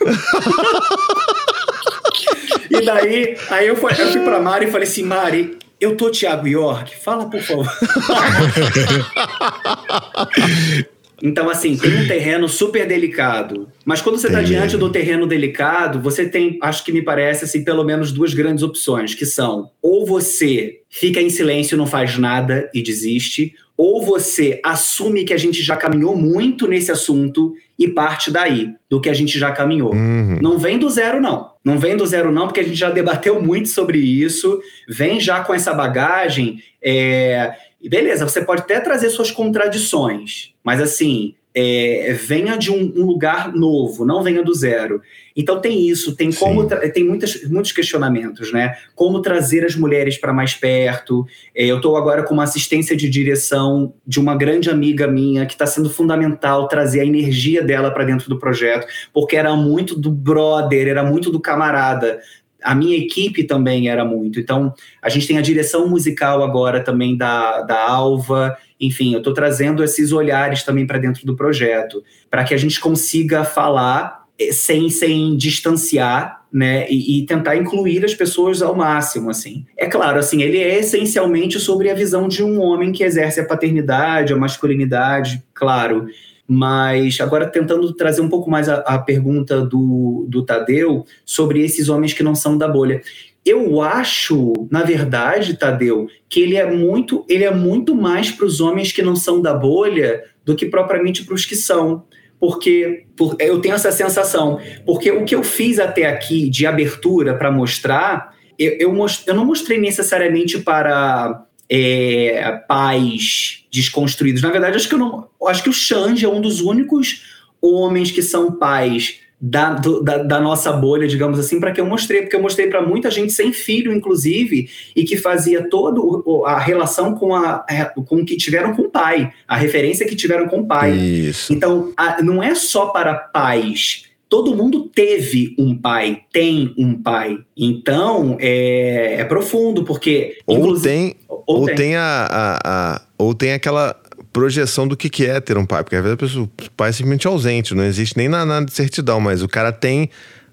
e daí, aí eu fui, eu fui pra Mari e falei assim, Mari, eu tô Thiago York, fala por favor. Então, assim, tem um terreno super delicado. Mas quando você está diante do terreno delicado, você tem, acho que me parece, assim, pelo menos duas grandes opções, que são ou você fica em silêncio, não faz nada e desiste, ou você assume que a gente já caminhou muito nesse assunto e parte daí, do que a gente já caminhou. Uhum. Não vem do zero, não. Não vem do zero, não, porque a gente já debateu muito sobre isso. Vem já com essa bagagem. É, e beleza, você pode até trazer suas contradições, mas assim, é, venha de um, um, lugar novo, não venha do zero. Então tem isso, tem como tem muitas, muitos questionamentos, né? Como trazer as mulheres para mais perto. É, eu estou agora com uma assistência de direção de uma grande amiga minha que está sendo fundamental trazer a energia dela para dentro do projeto, porque era muito do brother, era muito do camarada a minha equipe também era muito. Então, a gente tem a direção musical agora também da, da Alva. Enfim, eu estou trazendo esses olhares também para dentro do projeto, para que a gente consiga falar eh, sem, sem distanciar, né, e, e, tentar incluir as pessoas ao máximo, assim. É claro, assim, ele é essencialmente sobre a visão de um homem que exerce a paternidade, a masculinidade, claro, mas agora tentando trazer um pouco mais a, a pergunta do, do Tadeu sobre esses homens que não são da bolha. Eu acho, na verdade, Tadeu, que ele é muito, ele é muito mais para os homens que não são da bolha do que propriamente para os que são. Porque por, eu tenho essa sensação. Porque o que eu fiz até aqui de abertura para mostrar, eu, eu, most, eu não mostrei necessariamente para é, pais desconstruídos. Na verdade, acho que, eu não, acho que o Xande é um dos únicos homens que são pais da, do, da, da, nossa bolha, digamos assim, para que eu mostrei, porque eu mostrei para muita gente sem filho, inclusive, e que fazia toda a relação com, a, com o que tiveram com o pai, a referência que tiveram com o pai. Isso. Então, a, não é só para pais todo mundo teve um pai, tem um pai. Então, é, é profundo, porque. Ou tem, ou, ou tem. tem a, a, a, ou tem aquela projeção do que, que é ter um pai, porque às vezes o pai é simplesmente ausente, não existe nem na, na certidão, mas o cara tem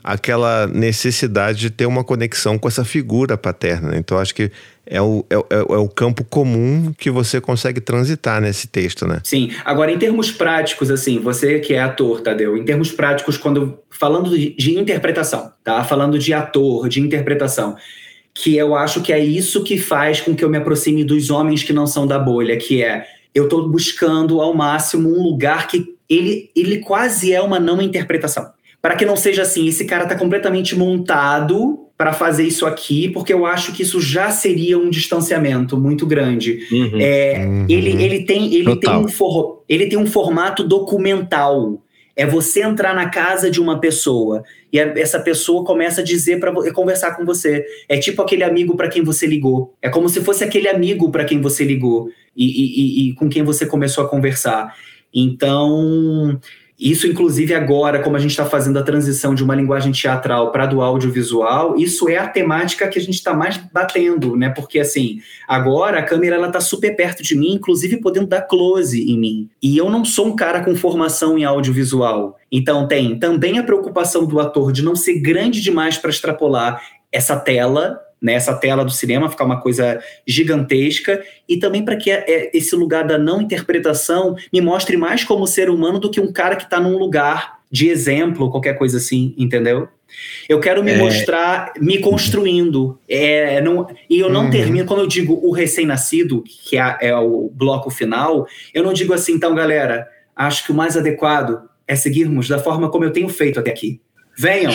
aquela necessidade de ter uma conexão com essa figura paterna. Né? Então, acho que é o, é, é, é, o campo comum que você consegue transitar nesse texto, né? Sim. Agora, em termos práticos, assim, você que é ator, Tadeu, em termos práticos, quando falando de, interpretação, tá? Falando de ator, de interpretação, que eu acho que é isso que faz com que eu me aproxime dos homens que não são da bolha, que é eu estou buscando ao máximo um lugar que ele, ele quase é uma não interpretação para que não seja assim, esse cara está completamente montado para fazer isso aqui, porque eu acho que isso já seria um distanciamento muito grande. Uhum, é, uhum. Ele, ele, tem, ele, tem um for, ele tem um formato documental. É você entrar na casa de uma pessoa e a, essa pessoa começa a dizer para conversar com você. É tipo aquele amigo para quem você ligou. É como se fosse aquele amigo para quem você ligou e, e, e, e com quem você começou a conversar. Então, isso, inclusive, agora, como a gente está fazendo a transição de uma linguagem teatral para do audiovisual, isso é a temática que a gente está mais batendo, né? Porque, assim, agora a câmera ela está super perto de mim, inclusive podendo dar close em mim. E eu não sou um cara com formação em audiovisual. Então, tem também a preocupação do ator de não ser grande demais para extrapolar essa tela nessa né, tela do cinema, ficar uma coisa gigantesca, e também para que é, esse lugar da não interpretação me mostre mais como ser humano do que um cara que está num lugar de exemplo, qualquer coisa assim, entendeu? Eu quero me é... mostrar me construindo. É, não, e eu não uhum. termino, quando eu digo o recém-nascido, que é, é, o bloco final, eu não digo assim, então, galera, acho que o mais adequado é seguirmos da forma como eu tenho feito até aqui. Venham,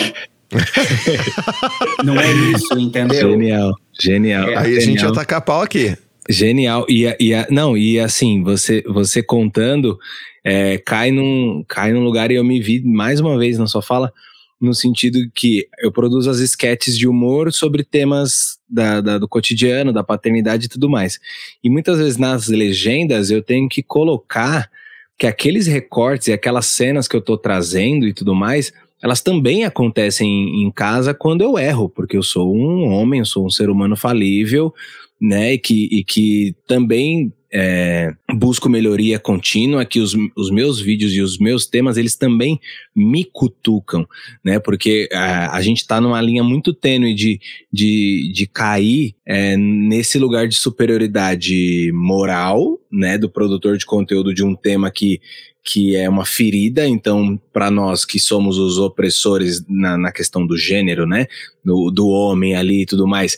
não é isso, entendeu? Genial, genial. É, Aí a gente ia tacar pau aqui. Genial. E, e, não, e assim, você, você contando, é, cai, num, cai num lugar e eu me vi mais uma vez na sua fala, no sentido que eu produzo as esquetes de humor sobre temas da, da, do cotidiano, da paternidade e tudo mais. E muitas vezes nas legendas eu tenho que colocar que aqueles recortes e aquelas cenas que eu tô trazendo e tudo mais elas também acontecem em casa quando eu erro, porque eu sou um homem, eu sou um ser humano falível, né? E que, e que também é, busco melhoria contínua, que os, os meus vídeos e os meus temas, eles também me cutucam, né? Porque a, a gente está numa linha muito tênue de, de, de cair é, nesse lugar de superioridade moral, né? Do produtor de conteúdo de um tema que que é uma ferida, então, para nós que somos os opressores na, na questão do gênero, né? Do, do homem ali e tudo mais,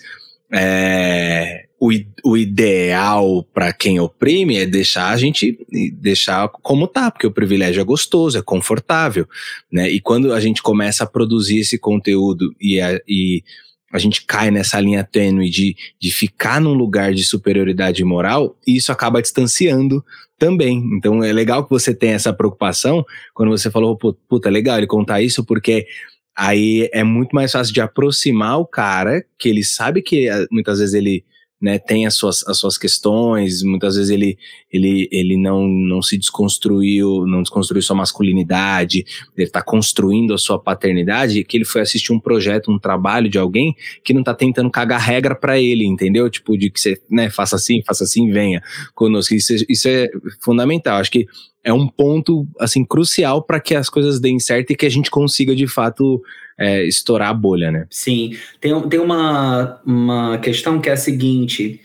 é, o, o ideal para quem oprime é deixar a gente deixar como tá, porque o privilégio é gostoso, é confortável, né? E quando a gente começa a produzir esse conteúdo e, a, e a gente cai nessa linha tênue de, de ficar num lugar de superioridade moral, e isso acaba distanciando também. Então é legal que você tenha essa preocupação quando você falou, puta, legal ele contar isso, porque aí é muito mais fácil de aproximar o cara, que ele sabe que eh, muitas vezes ele né, tem as suas, as suas questões, muitas vezes ele, ele, ele não, não se desconstruiu, não desconstruiu sua masculinidade, ele está construindo a sua paternidade, que ele foi assistir um projeto, um trabalho de alguém que não está tentando cagar regra para ele, entendeu? Tipo, de que você, né, faça assim, faça assim, venha conosco. Isso, isso é fundamental. Acho que é um ponto, assim, crucial para que as coisas deem certo e que a gente consiga, de fato, é, estourar a bolha, né? Sim. Tem, tem uma, uma questão que é a seguinte.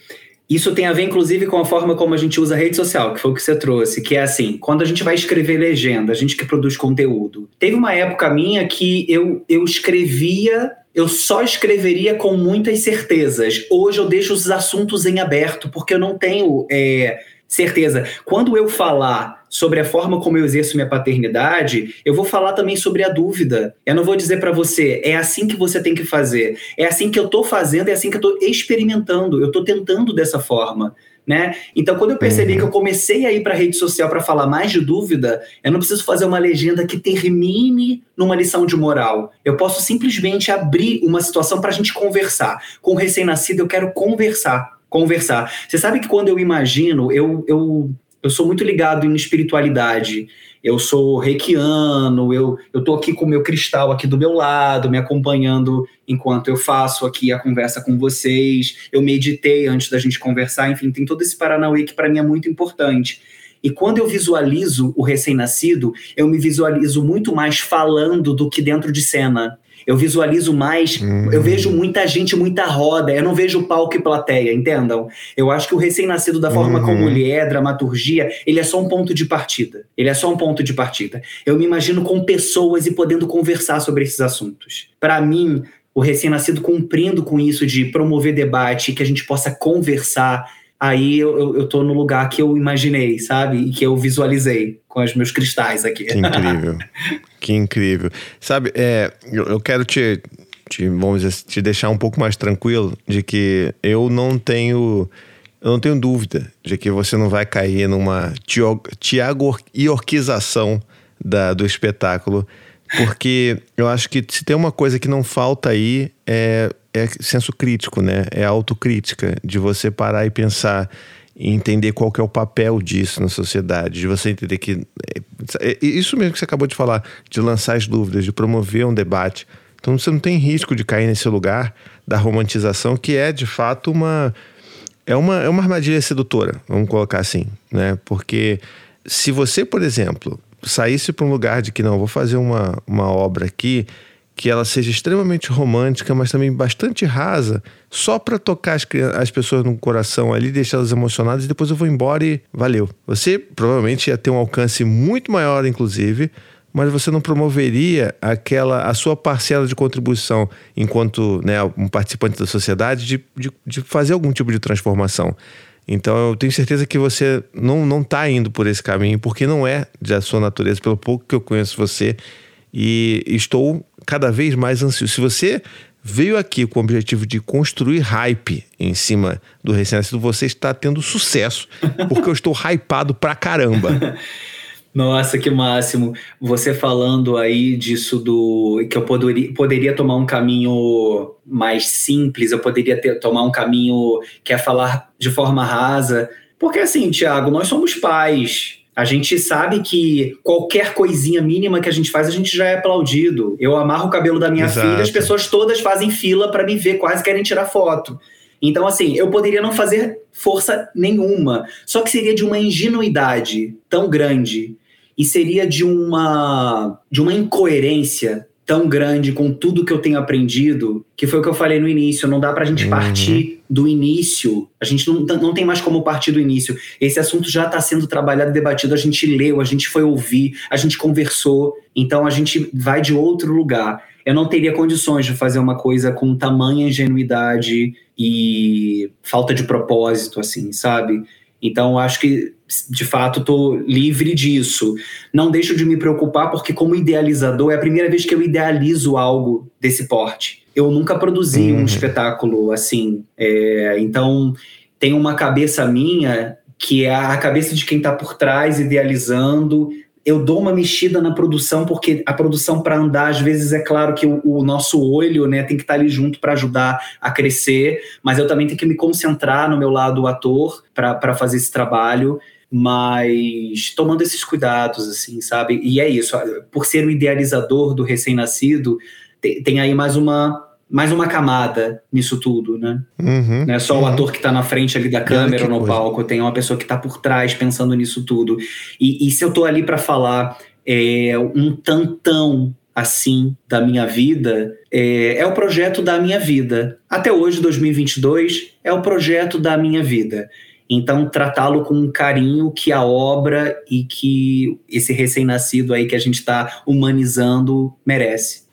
Isso tem a ver, inclusive, com a forma como a gente usa a rede social, que foi o que você trouxe, que é assim, quando a gente vai escrever legenda, a gente que produz conteúdo. Teve uma época minha que eu, eu escrevia, eu só escreveria com muitas certezas. Hoje eu deixo os assuntos em aberto, porque eu não tenho é, certeza. Quando eu falar sobre a forma como eu exerço minha paternidade, eu vou falar também sobre a dúvida. Eu não vou dizer para você, é assim que você tem que fazer. É assim que eu tô fazendo, é assim que eu tô experimentando. Eu tô tentando dessa forma. Né? Então, quando eu percebi uhum. que eu comecei a ir para a rede social para falar mais de dúvida, eu não preciso fazer uma legenda que termine numa lição de moral. Eu posso simplesmente abrir uma situação para a gente conversar. Com o recém-nascido, eu quero conversar. Conversar. Você sabe que quando eu imagino, eu, eu eu sou muito ligado em espiritualidade. Eu sou reikiano, eu, eu aqui com o meu cristal aqui do meu lado, me acompanhando enquanto eu faço aqui a conversa com vocês. Eu meditei antes da gente conversar, enfim, tem todo esse Paranauê que para mim é muito importante. E quando eu visualizo o recém-nascido, eu me visualizo muito mais falando do que dentro de cena. Eu visualizo mais, hum. eu vejo muita gente, muita roda, eu não vejo palco e plateia, entendam? Eu acho que o recém-nascido, da forma uhum. como ele é, dramaturgia, ele é só um ponto de partida. Ele é só um ponto de partida. Eu me imagino com pessoas e podendo conversar sobre esses assuntos. Para mim, o recém-nascido cumprindo com isso de promover debate, que a gente possa conversar aí eu, eu, eu tô no lugar que eu imaginei, sabe? E que eu visualizei com os meus cristais aqui. Que incrível. que incrível. Sabe, é, eu, eu quero te, te, vamos dizer, te deixar um pouco mais tranquilo de que eu não tenho. Eu não tenho dúvida de que você não vai cair numa Tiago Iorquização da, do espetáculo, porque eu acho que se tem uma coisa que não falta aí é é senso crítico, né? É autocrítica, de você parar e pensar e entender qual que é o papel disso na sociedade, de você entender que é, é, isso mesmo que você acabou de falar, de lançar as dúvidas, de promover um debate. Então você não tem risco de cair nesse lugar da romantização que é de fato uma é uma, é uma armadilha sedutora, vamos colocar assim, né? Porque se você, por exemplo, saísse para um lugar de que não, vou fazer uma, uma obra aqui que ela seja extremamente romântica, mas também bastante rasa, só para tocar as, as pessoas no coração ali, deixar elas emocionadas e depois eu vou embora e valeu. Você provavelmente ia ter um alcance muito maior, inclusive, mas você não promoveria aquela a sua parcela de contribuição enquanto né, um participante da sociedade de, de, de fazer algum tipo de transformação. Então eu tenho certeza que você não não está indo por esse caminho porque não é da sua natureza pelo pouco que eu conheço você e estou cada vez mais ansioso. Se você veio aqui com o objetivo de construir hype em cima do recém-nascido, você está tendo sucesso, porque eu estou hypado pra caramba. Nossa, que máximo. Você falando aí disso do que eu poderia, poderia tomar um caminho mais simples, eu poderia ter, tomar um caminho que é falar de forma rasa. Porque assim, Tiago, nós somos pais. A gente sabe que qualquer coisinha mínima que a gente faz, a gente já é aplaudido. Eu amarro o cabelo da minha Exato. filha, as pessoas todas fazem fila para me ver, quase querem tirar foto. Então, assim, eu poderia não fazer força nenhuma, só que seria de uma ingenuidade tão grande e seria de uma de uma incoerência tão grande com tudo que eu tenho aprendido, que foi o que eu falei no início, não dá pra gente uhum. partir do início, a gente não, não tem mais como partir do início. Esse assunto já está sendo trabalhado, debatido, a gente leu, a gente foi ouvir, a gente conversou, então a gente vai de outro lugar. Eu não teria condições de fazer uma coisa com tamanha ingenuidade e falta de propósito, assim, sabe? Então, acho que, de fato, estou livre disso. Não deixo de me preocupar, porque, como idealizador, é a primeira vez que eu idealizo algo desse porte. Eu nunca produzi uhum. um espetáculo assim. É, então, tem uma cabeça minha que é a cabeça de quem está por trás, idealizando, eu dou uma mexida na produção, porque a produção para andar, às vezes, é claro que o, o nosso olho né, tem que estar tá ali junto para ajudar a crescer, mas eu também tenho que me concentrar no meu lado ator para fazer esse trabalho, mas tomando esses cuidados, assim, sabe? E é isso, por ser o idealizador do recém-nascido, tem, tem aí mais uma mais uma camada nisso tudo, né? Uhum, não é só uhum. o ator que está na frente ali da câmera ou no coisa. palco, tem uma pessoa que está por trás pensando nisso tudo. E, e se eu estou ali para falar é, um tantão assim da minha vida, é, é o projeto da minha vida. Até hoje, 2022, é o projeto da minha vida. Então, tratá-lo com um carinho que a obra e que esse recém-nascido aí que a gente está humanizando merece.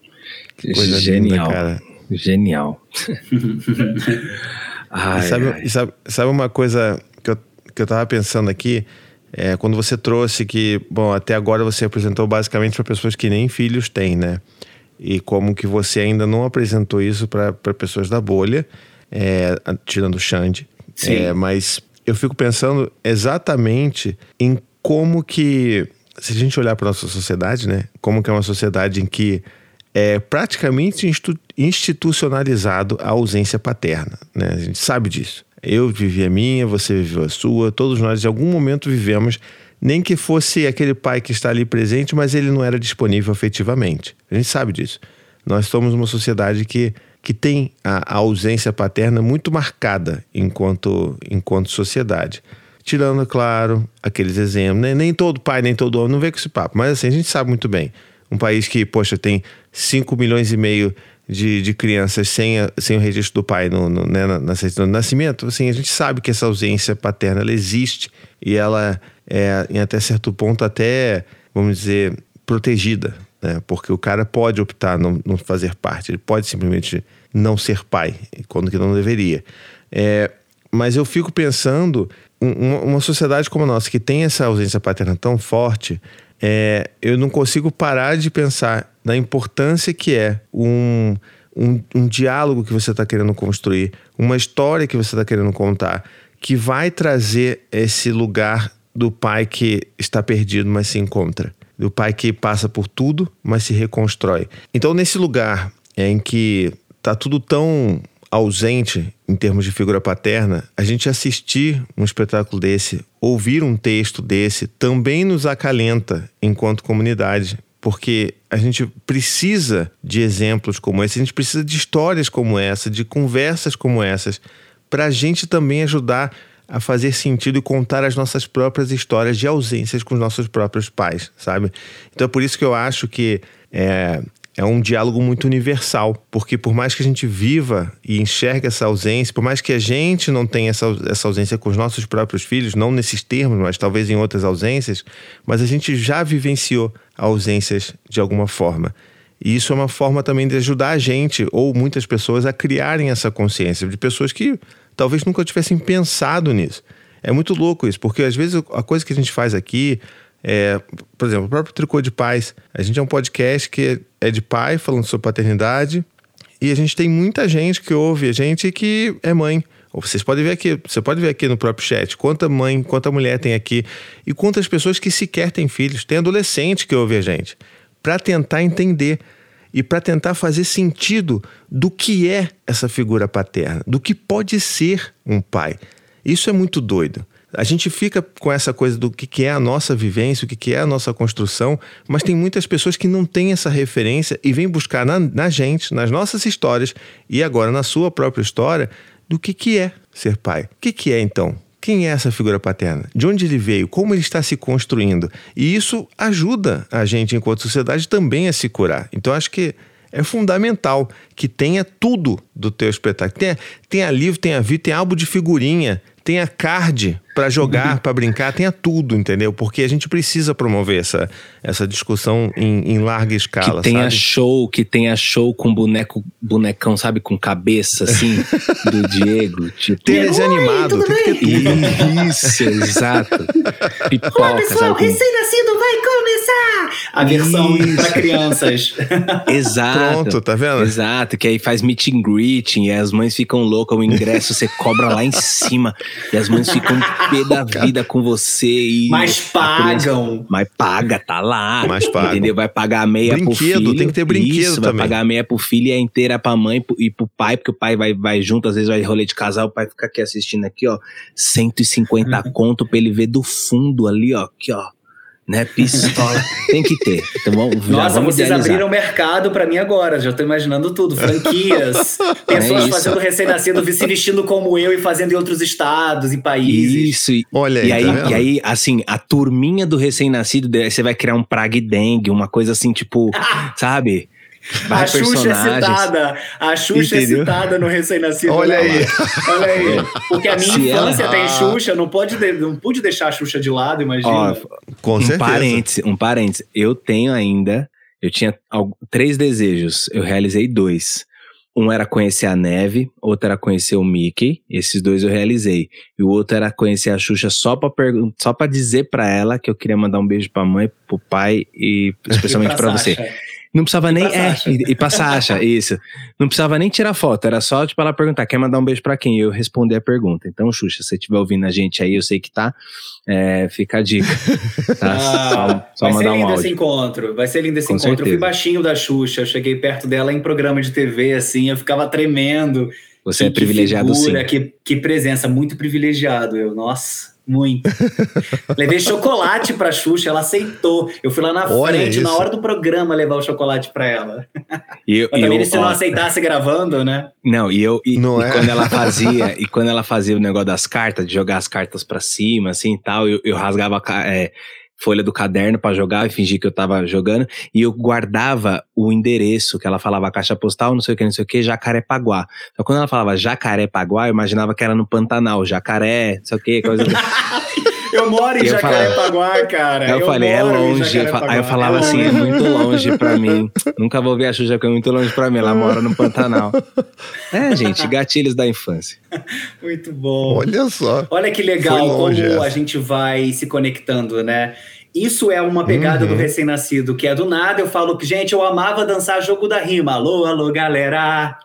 Coisa Genial. Linda, cara. Genial. ai, sabe, ai. Sabe, sabe, uma coisa que eu, que eu tava pensando aqui? É, quando você trouxe que, bom, até agora você apresentou basicamente para pessoas que nem filhos têm, né? E como que você ainda não apresentou isso para pessoas da bolha, é, tirando o Xande. Sim. É, mas eu fico pensando exatamente em como que, se a gente olhar para nossa sociedade, né? Como que é uma sociedade em que é praticamente institucionalizado a ausência paterna. Né? A gente sabe disso. Eu vivi a minha, você viveu a sua, todos nós em algum momento vivemos, nem que fosse aquele pai que está ali presente, mas ele não era disponível afetivamente. A gente sabe disso. Nós somos uma sociedade que, que tem a, a ausência paterna muito marcada enquanto, enquanto sociedade. Tirando, claro, aqueles exemplos. Né? Nem todo pai, nem todo homem, não vem com esse papo, mas assim, a gente sabe muito bem. Um país que, poxa, tem 5 milhões e meio de, de crianças sem, a, sem o registro do pai no, no, né, na, certidão de nascimento, assim, a gente sabe que essa ausência paterna ela existe e ela é, em até certo ponto, até, vamos dizer, protegida. Né? Porque o cara pode optar não, não fazer parte, ele pode simplesmente não ser pai, quando que não deveria. É, mas eu fico pensando, uma, uma sociedade como a nossa, que tem essa ausência paterna tão forte, é, eu não consigo parar de pensar na importância que é um, um, um diálogo que você está querendo construir, uma história que você está querendo contar, que vai trazer esse lugar do pai que está perdido, mas se encontra. Do pai que passa por tudo, mas se reconstrói. Então, nesse lugar em que está tudo tão ausente em termos de figura paterna, a gente assistir um espetáculo desse, ouvir um texto desse, também nos acalenta enquanto comunidade. Porque a gente precisa de exemplos como esse, a gente precisa de histórias como essa, de conversas como essas, para a gente também ajudar a fazer sentido e contar as nossas próprias histórias de ausências com os nossos próprios pais, sabe? Então é por isso que eu acho que é, é um diálogo muito universal, porque por mais que a gente viva e enxergue essa ausência, por mais que a gente não tenha essa, essa ausência com os nossos próprios filhos, não nesses termos, mas talvez em outras ausências, mas a gente já vivenciou ausências de alguma forma. E isso é uma forma também de ajudar a gente, ou muitas pessoas, a criarem essa consciência, de pessoas que talvez nunca tivessem pensado nisso. É muito louco isso, porque às vezes a coisa que a gente faz aqui, é, por exemplo, o próprio Tricô de Pais, a gente é um podcast que é de pai, falando sobre paternidade, e a gente tem muita gente que ouve a gente que é mãe. Vocês podem ver aqui, você pode ver aqui no próprio chat quanta mãe, quanta mulher tem aqui e quantas pessoas que sequer têm filhos, tem adolescente que ouve a gente, para tentar entender e para tentar fazer sentido do que é essa figura paterna, do que pode ser um pai. Isso é muito doido. A gente fica com essa coisa do que é a nossa vivência, o que é a nossa construção, mas tem muitas pessoas que não têm essa referência e vêm buscar na, na gente, nas nossas histórias e agora na sua própria história, do que, que é ser pai. O que, que é então? Quem é essa figura paterna? De onde ele veio? Como ele está se construindo? E isso ajuda a gente, enquanto sociedade, também a se curar. Então, acho que é fundamental que tenha tudo do teu espetáculo. Tenha, tenha livro, tenha vídeo, tenha álbum de figurinha, tenha card para jogar, uhum. para brincar, tenha tudo, entendeu? Porque a gente precisa promover essa, essa discussão em, em larga escala. Que tenha sabe? show, que tenha show com boneco, bonecão, sabe, com cabeça assim, do Diego. Tipo, tem desenho animado, tem que ter tudo. Isso, exato. Pipoca, Olá, pessoal, recém-nascido vai começar! A versão para crianças. Exato. Pronto, tá vendo? Exato, que aí faz meet and greeting e as mães ficam loucas, o ingresso você cobra lá em cima e as mães ficam pé da vida com você. E mas pagam. Criança, mas paga, tá lá. Mas paga. Entendeu? Vai pagar a meia brinquedo, pro filho. tem que ter brinquedo Isso, também. Vai pagar a meia pro filho e a inteira pra mãe e pro pai, porque o pai vai, vai junto, às vezes vai rolê de casal, o pai fica aqui assistindo aqui, ó. 150 conto pra ele ver do fundo ali, ó. Aqui, ó né? Pistola. Tem que ter. Então, vamos, Nossa, vamos vocês idealizar. abriram mercado para mim agora. Já tô imaginando tudo. Franquias, pessoas É fazendo recém-nascido, se vestindo como eu e fazendo em outros estados e países. Isso, e, Olha aí, e aí, tá e aí, assim, a turminha do recém-nascido, você vai criar um prague dengue, uma coisa assim, tipo, sabe? Vai A Xuxa é citada. A Xuxa é Entendeu? citada no recém-nascido. Olha aí. Olha aí. Porque a minha Se infância ela- tem Xuxa, não, pode de- não pude deixar a Xuxa de lado, imagina. Ó, Com um certeza. parêntese, um parêntese. Eu tenho ainda, eu tinha três desejos, eu realizei dois. Um era conhecer a neve, outro era conhecer o Mickey, esses dois eu realizei. E o outro era conhecer a Xuxa só pra, só pra dizer pra ela que eu queria mandar um beijo pra mãe, pro pai e especialmente E pra, você. Não precisava E nem. É, e, e pra Sasha, isso. Não precisava nem tirar foto, era só, tipo, ela perguntar: quer mandar um beijo pra quem? E eu responder a pergunta. Então, Xuxa, se você estiver ouvindo a gente aí, eu sei que tá. é, fica a dica. Tá? Ah, só só vai ser mandar um lindo esse encontro. Vai ser lindo esse Com encontro. Eu fui certeza. baixinho da Xuxa, eu cheguei perto dela em programa de TV, assim, eu ficava tremendo. Você é Que- que privilegiado figura, sim. Que, que presença, muito privilegiado eu, nossa, muito. Levei chocolate pra Xuxa, ela aceitou. Eu fui lá na Olha frente, na isso. hora do programa, levar o chocolate pra ela. E eu, Mas e também eu, se não ó, aceitasse gravando, né? Não, e eu e, Não e é? quando ela fazia, e quando ela fazia o negócio das cartas, de jogar as cartas pra cima, assim e tal, eu, eu rasgava é, folha do caderno pra jogar e fingir que eu tava jogando, e eu guardava o endereço que ela falava caixa postal, não sei o que, não sei o que, Jacarepaguá. Então quando ela falava Jacarepaguá, eu imaginava que era no Pantanal, Jacaré, não sei o que, coisa do... Eu moro em Eu Jacarepaguá, cara. Aí eu, falei, é longe. Eu Aí eu falava é assim, é muito longe pra mim. Nunca vou ver a Xuxa porque é muito longe pra mim. Ela mora no Pantanal. É, gente, gatilhos da infância. Muito bom. Olha só. Olha que legal longe como essa. a gente vai se conectando, né? Isso é uma pegada Uhum. do recém-nascido, que é do nada eu falo que, gente, eu amava dançar jogo da rima. Alô, alô, galera.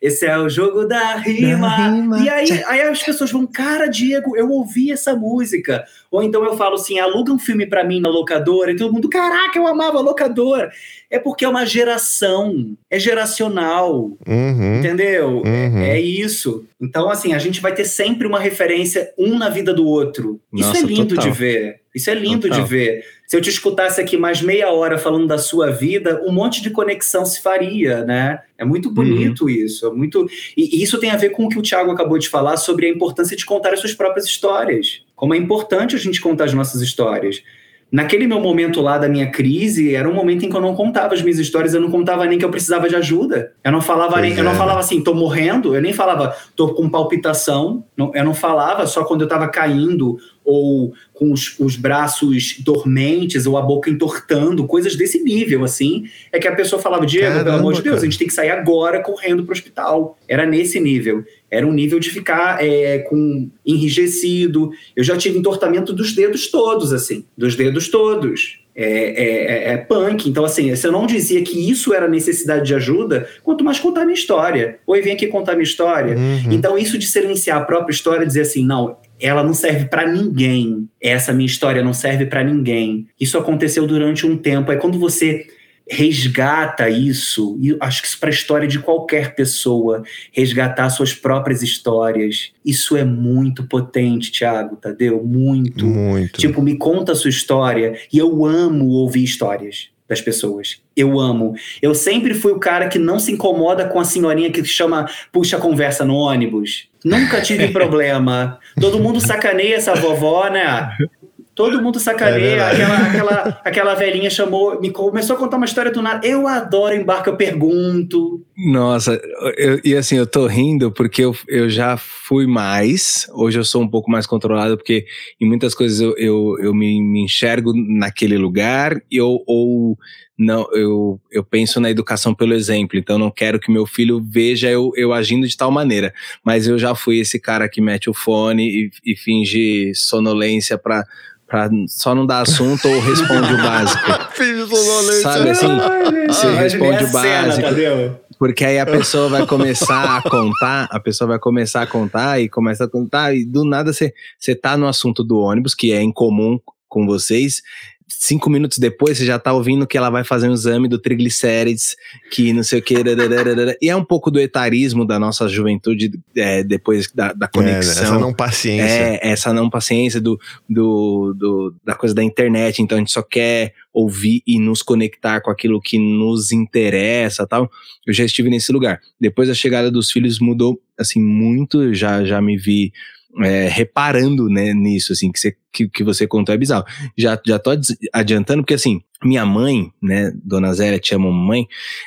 Esse é o jogo da rima. Da rima. E aí, aí as pessoas vão, cara, Diego, eu ouvi essa música. Ou então eu falo assim, aluga um filme pra mim na locadora, e todo mundo, caraca, eu amava a locadora. É porque é uma geração, é geracional. Uhum. Entendeu? Uhum. É, é isso. Então, assim, a gente vai ter sempre uma referência um na vida do outro. Isso Nossa, é lindo total. de ver. Isso é lindo Total. de ver. Se eu te escutasse aqui mais meia hora falando da sua vida, um monte de conexão se faria, né? É muito bonito Uhum. isso. É muito. E e isso tem a ver com o que o Thiago acabou de falar sobre a importância de contar as suas próprias histórias. Como é importante a gente contar as nossas histórias. naquele meu momento lá da minha crise, era um momento em que eu não contava as minhas histórias, eu não contava nem que eu precisava de ajuda. Eu não falava nem, é. eu não é. falava assim, tô morrendo, eu nem falava, tô com palpitação, não, eu não falava só quando eu tava caindo ou com os, os, braços dormentes ou a boca entortando, coisas desse nível, assim, é que a pessoa falava, Diego, Caramba, pelo amor de Deus, cara. a gente tem que sair agora correndo pro hospital. Era nesse nível. Era um nível de ficar é, com enrijecido. Eu já tive entortamento dos dedos todos, assim, dos dedos todos. É, é, é, é, punk. Então, assim, se eu não dizia que isso era necessidade de ajuda, quanto mais contar minha história. Oi, vem aqui contar minha história. Uhum. Então, isso de silenciar a própria história, dizer assim, não, ela não serve para ninguém. Essa minha história não serve para ninguém. Isso aconteceu durante um tempo. É quando você resgata isso, e acho que isso para a história de qualquer pessoa, resgatar suas próprias histórias. Isso é muito potente, Thiago, Tadeu, muito. Muito. Tipo, me conta a sua história e eu amo ouvir histórias das pessoas. Eu amo. Eu sempre fui o cara que não se incomoda com a senhorinha que chama puxa conversa no ônibus. Nunca tive problema. Todo mundo sacaneia essa vovó, né? Todo mundo sacaneia. É aquela, aquela, aquela velhinha chamou, me começou a contar uma história do nada. Eu adoro embarque, eu pergunto. Nossa, eu, e assim, eu tô rindo porque eu, eu já fui mais. Hoje eu sou um pouco mais controlado, porque em muitas coisas eu, eu, eu me, me enxergo naquele lugar eu, ou não, eu, eu penso na educação pelo exemplo, então não quero que meu filho veja eu, eu agindo de tal maneira. Mas eu já fui esse cara que mete o fone e, e finge sonolência para Pra só não dar assunto ou responde o básico. Sabe assim? Você responde o básico. Cena, porque aí a pessoa vai começar a contar, a pessoa vai começar a contar e começa a contar, e do nada você, você tá no assunto do ônibus, que é incomum com vocês, cinco minutos depois você já tá ouvindo que ela vai fazer um exame do triglicérides, que não sei o que. e é um pouco do etarismo da nossa juventude é, depois da, da conexão. É, essa não paciência. É, essa não paciência do, do, do, da coisa da internet. Então a gente só quer ouvir e nos conectar com aquilo que nos interessa tal. Eu já estive nesse lugar. Depois da chegada dos filhos mudou, assim, muito. Já, já me vi é, reparando né, nisso, assim, que você, que, que você contou é bizarro. Já, já tô adiantando, porque assim, minha mãe, né, Dona Zélia, te amo mãe,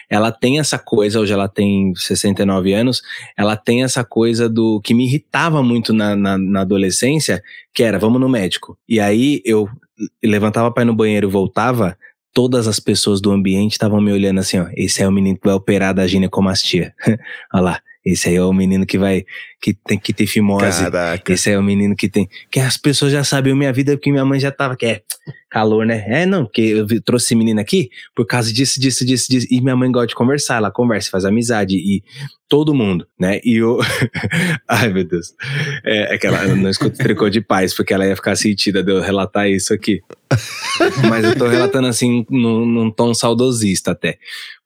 ela tem essa coisa, hoje ela tem 69 anos, ela tem essa coisa do que me irritava muito na, na, na adolescência, que era, vamos no médico. E aí eu levantava para ir no banheiro e voltava, todas as pessoas do ambiente estavam me olhando assim, ó, esse é o menino que vai operar da ginecomastia. Olha lá, esse aí é o menino que vai, que tem que ter fimose. Caraca. Esse aí é o menino que tem. Que as pessoas já sabiam minha vida, porque minha mãe já tava, que é calor, né? É, não, porque eu trouxe esse menino aqui por causa disso, disso, disso, disso. E minha mãe gosta de conversar, ela conversa, faz amizade. E todo mundo, né? E eu. Ai, meu Deus. É, é que ela não escuta tricô de paz, porque ela ia ficar sentida de eu relatar isso aqui. Mas eu tô relatando assim num, num tom saudosista até.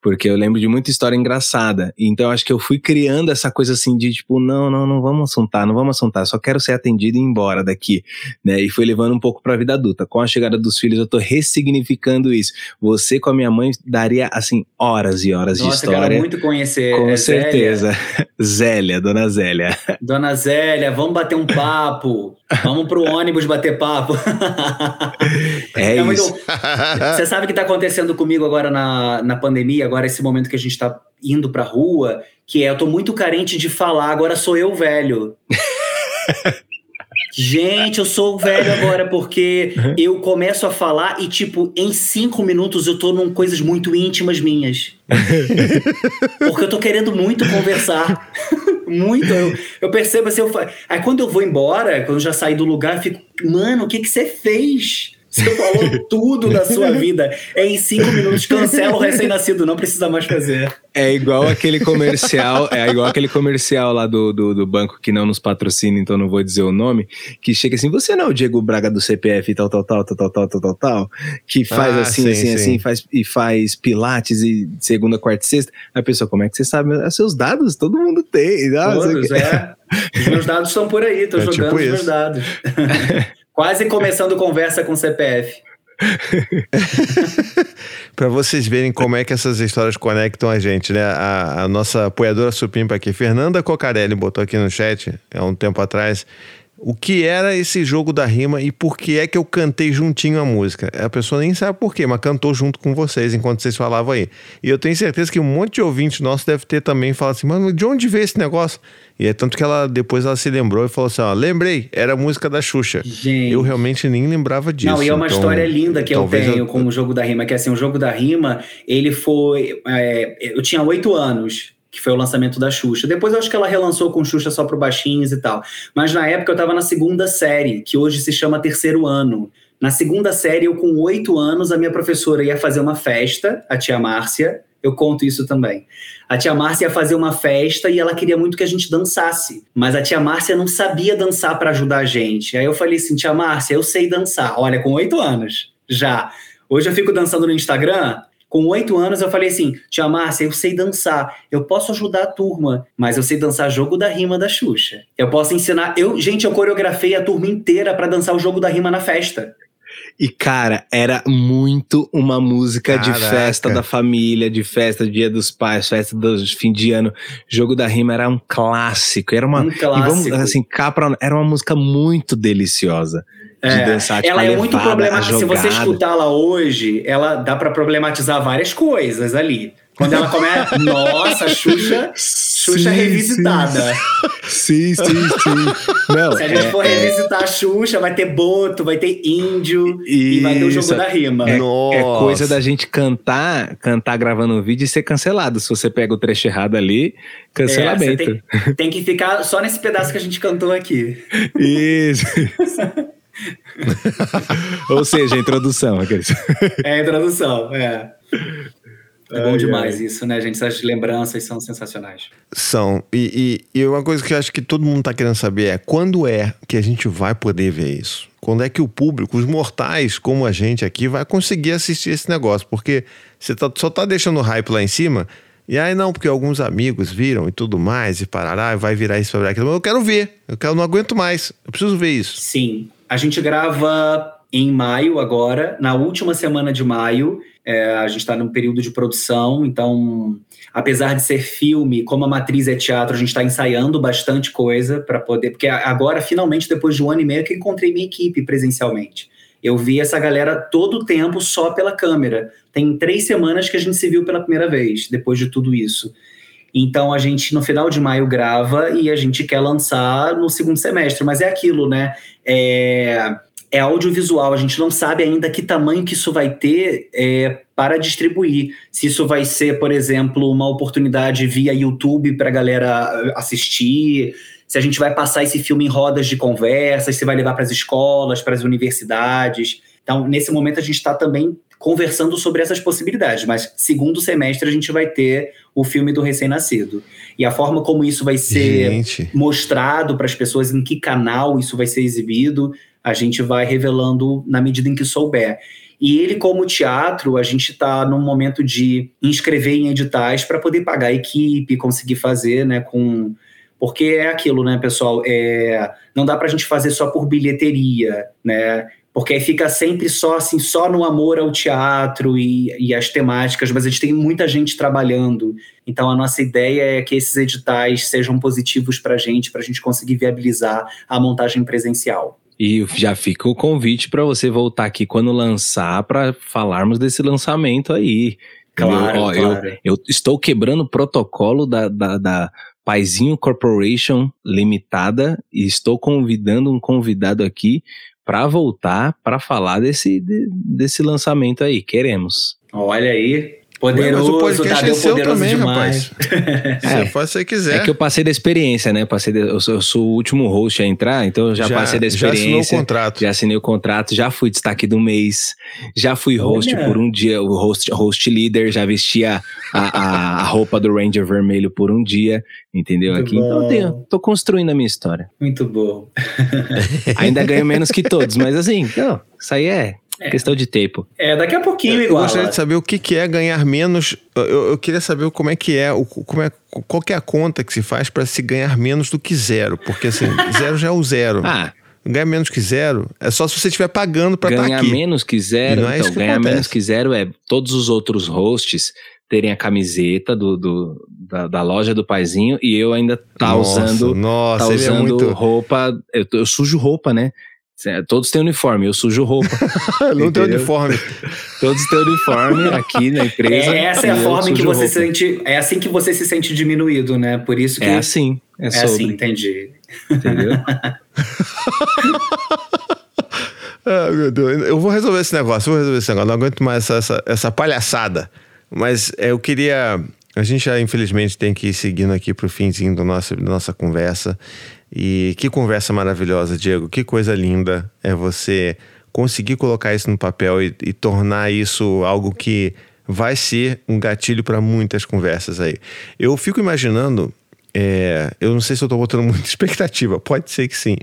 Porque eu lembro de muita história engraçada. Então acho que eu fui criando essa coisa assim de tipo, não, não, não vamos assuntar, não vamos assuntar, só quero ser atendido e ir embora daqui, né? E fui levando um pouco pra vida adulta. Com a chegada dos filhos, eu tô ressignificando isso. Você com a minha mãe daria, assim, horas e horas Nossa, de história. Nossa, quero muito conhecer. Com é certeza. Zélia. Zélia, dona Zélia. Dona Zélia, vamos bater um papo. Vamos pro ônibus bater papo. É, é isso. Você sabe o que está acontecendo comigo agora na, na pandemia, agora esse momento que a gente está indo pra rua, que é eu tô muito carente de falar, agora sou eu velho. Gente, eu sou velho agora porque eu começo a falar e, tipo, em cinco minutos eu tô num coisas muito íntimas minhas. porque eu tô querendo muito conversar. muito. Eu, eu percebo assim, eu, aí quando eu vou embora, quando eu já saí do lugar, eu fico, mano, o que que você fez? Você falou tudo da sua vida. É em cinco minutos, cancela o recém-nascido, não precisa mais fazer. É igual aquele comercial, é igual aquele comercial lá do, do, do, banco que não nos patrocina, então não vou dizer o nome, que chega assim, você não é o Diego Braga do CPF tal, tal, tal, tal, tal, tal, tal, tal, tal que faz ah, assim, sim, assim, sim. assim, faz, e faz pilates e segunda, quarta e sexta. A pessoa, como é que você sabe? Os seus dados, todo mundo tem. Ah, Todos, é. Os meus dados estão por aí, tô é jogando tipo os meus dados. Quase começando conversa com CPF. para vocês verem como é que essas histórias conectam a gente, né? A, a nossa apoiadora supimpa aqui, Fernanda Cocarelli, botou aqui no chat há um tempo atrás o que era esse jogo da rima e por que é que eu cantei juntinho a música. A pessoa nem sabe por quê, mas cantou junto com vocês enquanto vocês falavam aí. E eu tenho certeza que um monte de ouvintes nossos deve ter também falado assim, mano, de onde veio esse negócio? E é tanto que ela depois ela se lembrou e falou assim: ó, lembrei, era a música da Xuxa. Gente. Eu realmente nem lembrava disso. Não, e é uma então, história linda que eu tenho com o jogo da rima, que assim, o jogo da rima, ele foi. é, eu tinha oito anos. Que foi o lançamento da Xuxa. Depois eu acho que ela relançou com Xuxa só pro baixinhos e tal. Mas na época eu tava na segunda série, que hoje se chama terceiro ano. Na segunda série, eu com oito anos, a minha professora ia fazer uma festa, a tia Márcia. Eu conto isso também. A tia Márcia ia fazer uma festa e ela queria muito que a gente dançasse. Mas a tia Márcia não sabia dançar para ajudar a gente. Aí eu falei assim, tia Márcia, eu sei dançar. Olha, com oito anos, já. Hoje eu fico dançando no Instagram. Com oito anos eu falei assim, tia Márcia, eu sei dançar. Eu posso ajudar a turma, mas eu sei dançar jogo da rima da Xuxa. Eu posso ensinar. Eu, gente, eu coreografei a turma inteira para dançar o jogo da rima na festa. E, cara, era muito uma música de Caraca. festa da família, de festa, dia dos pais, festa do fim de ano. Jogo da Rima era um clássico. Era uma. Um E vamos, clássico. assim, cá pra- era uma música muito deliciosa de É, dançar. tipo, ela é muito problemática. Se você jogada. escutá-la hoje, ela dá pra problematizar várias coisas ali. Quando ela começa. Nossa, Xuxa, Xuxa Sim, revisitada. Sim, sim, sim. Não, Se a gente é- for é- revisitar a Xuxa, vai ter Boto, vai ter Índio e vai ter o jogo Isso. da rima. É, Nossa. é coisa da gente cantar, cantar gravando um vídeo e ser cancelado. Se você pega o trecho errado ali, É, cancelamento. tem, tem que ficar só nesse pedaço que a gente cantou aqui. Isso. Ou seja, a introdução. aqueles. É a introdução, é. É bom Ai, demais isso, né, gente? Essas lembranças são sensacionais. São. E, e- e uma coisa que eu acho que todo mundo tá querendo saber é quando é que a gente vai poder ver isso? Quando é que o público, os mortais como a gente aqui, vai conseguir assistir esse negócio? Porque você tá- só tá deixando o hype lá em cima. E aí não, porque alguns amigos viram e tudo mais, e parará, e vai virar isso, vai virar aquilo. Mas eu quero ver, eu quero, não aguento mais, eu preciso ver isso. Sim, a gente grava em maio agora, na última semana de maio. É, a gente está num período de produção, então, apesar de ser filme, como a matriz é teatro, a gente está ensaiando bastante coisa para poder. Porque agora, finalmente, depois de um ano e meio, que eu encontrei minha equipe presencialmente. Eu vi essa galera todo o tempo só pela câmera. Tem três semanas que a gente se viu pela primeira vez, depois de tudo isso. Então a gente no final de maio grava e a gente quer lançar no segundo semestre, mas é aquilo, né? É, é audiovisual, a gente não sabe ainda que tamanho que isso vai ter é, para distribuir. Se isso vai ser, por exemplo, uma oportunidade via YouTube para a galera assistir, se a gente vai passar esse filme em rodas de conversas, se vai levar para as escolas, para as universidades. Então, nesse momento, a gente está também conversando sobre essas possibilidades, mas segundo semestre a gente vai ter o filme do recém-nascido. E a forma como isso vai ser Gente, mostrado para as pessoas, em que canal isso vai ser exibido, a gente vai revelando na medida em que souber. E ele, como teatro, a gente está num momento de inscrever em editais para poder pagar a equipe, conseguir fazer, né, com... Porque é aquilo, né, pessoal, é... não dá para a gente fazer só por bilheteria, né, porque aí fica sempre só assim, só no amor ao teatro e, e às temáticas, mas a gente tem muita gente trabalhando. Então a nossa ideia é que esses editais sejam positivos para a gente, para a gente conseguir viabilizar a montagem presencial. E já fica o convite para você voltar aqui quando lançar, para falarmos desse lançamento aí. Claro, Eu- ó, claro. Eu, eu estou quebrando o protocolo da, da, da Paizinho Corporation Limitada e estou convidando um convidado aqui para voltar para falar desse, de- desse lançamento aí. Queremos. Olha aí, mas poderoso, o podcast Tadeu é seu poderoso também, demais. rapaz. Você faz se você quiser. É que eu passei da experiência, né? Passei de- eu, sou, eu sou o último host a entrar, então eu já, passei da Já assinou o experiência. contrato. Já assinei o contrato, já fui destaque do mês, já fui host Olha. por um dia, o host, host leader, já vestia a, a, a roupa do Ranger vermelho por um dia, entendeu? Muito Aqui, então eu bom. tenho, tô construindo a minha história. Muito bom. Ainda ganho menos que todos, mas assim, não, isso aí é, É. questão de tempo. É, daqui a pouquinho Eu igual. gostaria de saber o que, que é ganhar menos. Eu, eu queria saber como é que é, o, como é, qual que é a conta que se faz para se ganhar menos do que zero. Porque assim, zero já é o zero. Ah, Ganhar menos que zero é só se você estiver pagando para estar ganhar aqui. menos que zero, E não é isso então, que ganhar acontece. menos que zero é todos os outros hosts terem a camiseta do, do, da, da, loja do paizinho e eu ainda tá nossa, usando, nossa, tá é usando muito... roupa. Eu, eu, sujo roupa, né? Todos têm uniforme, eu sujo roupa. não tem uniforme. Todos têm uniforme aqui na empresa. É, essa é a forma em que você roupa. se sente. É assim que você se sente diminuído, né? Por isso que. É assim. É, é assim, entendi. Entendeu? ah, meu Deus. Eu vou resolver esse negócio, vou resolver esse negócio. Não aguento mais essa, essa, essa palhaçada. Mas é, eu queria. A gente já, infelizmente, tem que ir seguindo aqui para o finzinho do nosso, da nossa conversa. E que conversa maravilhosa, Diego. Que coisa linda é você conseguir colocar isso no papel e, e tornar isso algo que vai ser um gatilho para muitas conversas aí. Eu fico imaginando, é, eu não sei se eu estou botando muita expectativa, pode ser que sim,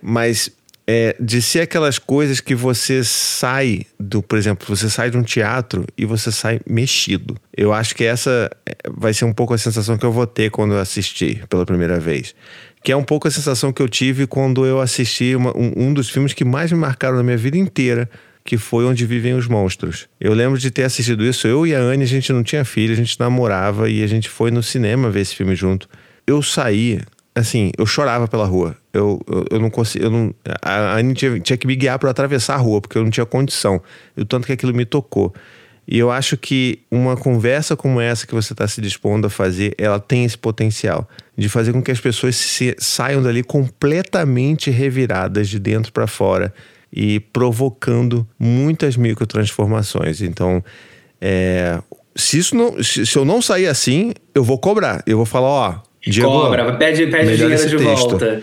mas é, de ser aquelas coisas que você sai do, por exemplo, você sai de um teatro e você sai mexido. Eu acho que essa é, vai ser um pouco a sensação que eu vou ter quando eu assistir pela primeira vez. Que é um pouco a sensação que eu tive quando eu assisti uma, um, um dos filmes que mais me marcaram na minha vida inteira, que foi Onde Vivem os Monstros. Eu lembro de ter assistido isso, eu e a Anne, a gente não tinha filho, a gente namorava e a gente foi no cinema ver esse filme junto. Eu saí assim, eu chorava pela rua. Eu, eu, eu não conseguia. Eu não, a Anne tinha, tinha que me guiar para atravessar a rua, porque eu não tinha condição. E o tanto que aquilo me tocou. E eu acho que uma conversa como essa que você está se dispondo a fazer, ela tem esse potencial de fazer com que as pessoas se, saiam dali completamente reviradas de dentro para fora e provocando muitas microtransformações. Então, é, se isso não, se, se eu não sair assim, eu vou cobrar. Eu vou falar, ó, Diego, Cobra, pede, pede dinheiro de texto. volta.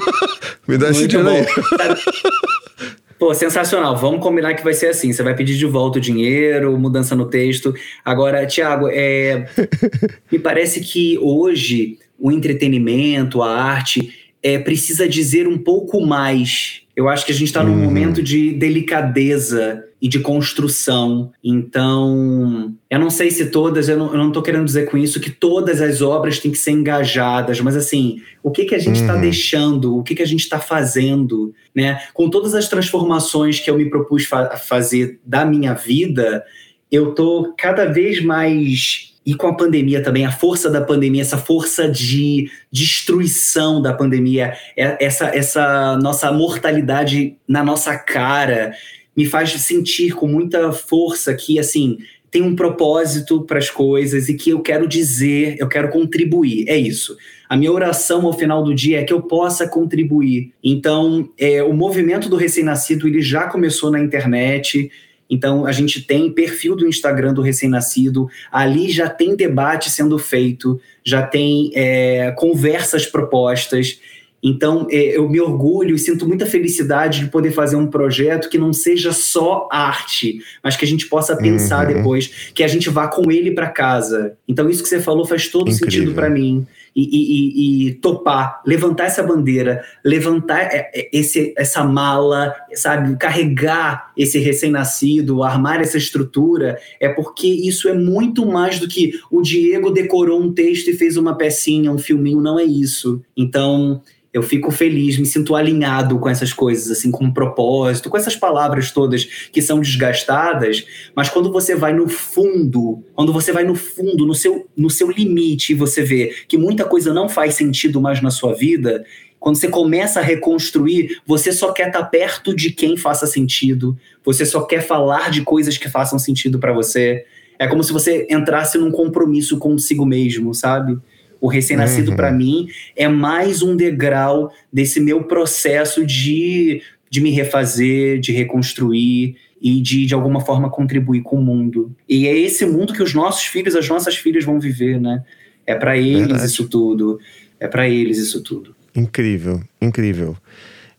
Me dá esse dinheiro aí. Pô, sensacional. Vamos combinar que vai ser assim. Você vai pedir de volta o dinheiro, mudança no texto. Agora, Tiago, é... me parece que hoje o entretenimento, a arte, é, precisa dizer um pouco mais. Eu acho que a gente está num uhum. momento de delicadeza e de construção. Então, eu não sei se todas, eu não, estou querendo dizer com isso que todas as obras têm que ser engajadas, mas assim, o que, que a gente está uhum. deixando, o que, que a gente está fazendo, né? Com todas as transformações que eu me propus fa fazer da minha vida, eu tô cada vez mais e com a pandemia também, a força da pandemia, essa força de destruição da pandemia, é, essa, essa nossa mortalidade na nossa cara, me faz sentir com muita força que, assim, tem um propósito para as coisas e que eu quero dizer, eu quero contribuir. É isso. A minha oração ao final do dia é que eu possa contribuir. Então, é, o movimento do recém-nascido ele já começou na internet. Então, a gente tem perfil do Instagram do recém-nascido, ali já tem debate sendo feito, já tem é, conversas propostas. Então, é, eu me orgulho e sinto muita felicidade de poder fazer um projeto que não seja só arte, mas que a gente possa pensar uhum. depois, que a gente vá com ele para casa. Então, isso que você falou faz todo Incrível. sentido para mim. E, e, e, topar, levantar essa bandeira, levantar é, é, esse, essa mala, sabe, carregar esse recém-nascido, armar essa estrutura, é porque isso é muito mais do que o Diego decorou um texto e fez uma pecinha, um filminho, não é isso. Então, eu fico feliz, me sinto alinhado com essas coisas, assim, com um propósito, com essas palavras todas que são desgastadas, mas quando você vai no fundo, quando você vai no fundo, no seu, no seu limite, e você vê que muita coisa não faz sentido mais na sua vida, quando você começa a reconstruir, você só quer estar perto de quem faça sentido, você só quer falar de coisas que façam sentido para você. É como se você entrasse num compromisso consigo mesmo, sabe? O recém-nascido, uhum. para mim, é mais um degrau desse meu processo de, de me refazer, de reconstruir e de, de alguma forma, contribuir com o mundo. E é esse mundo que os nossos filhos, as nossas filhas vão viver, né? É para eles Verdade. isso tudo. É para eles isso tudo. Incrível, incrível.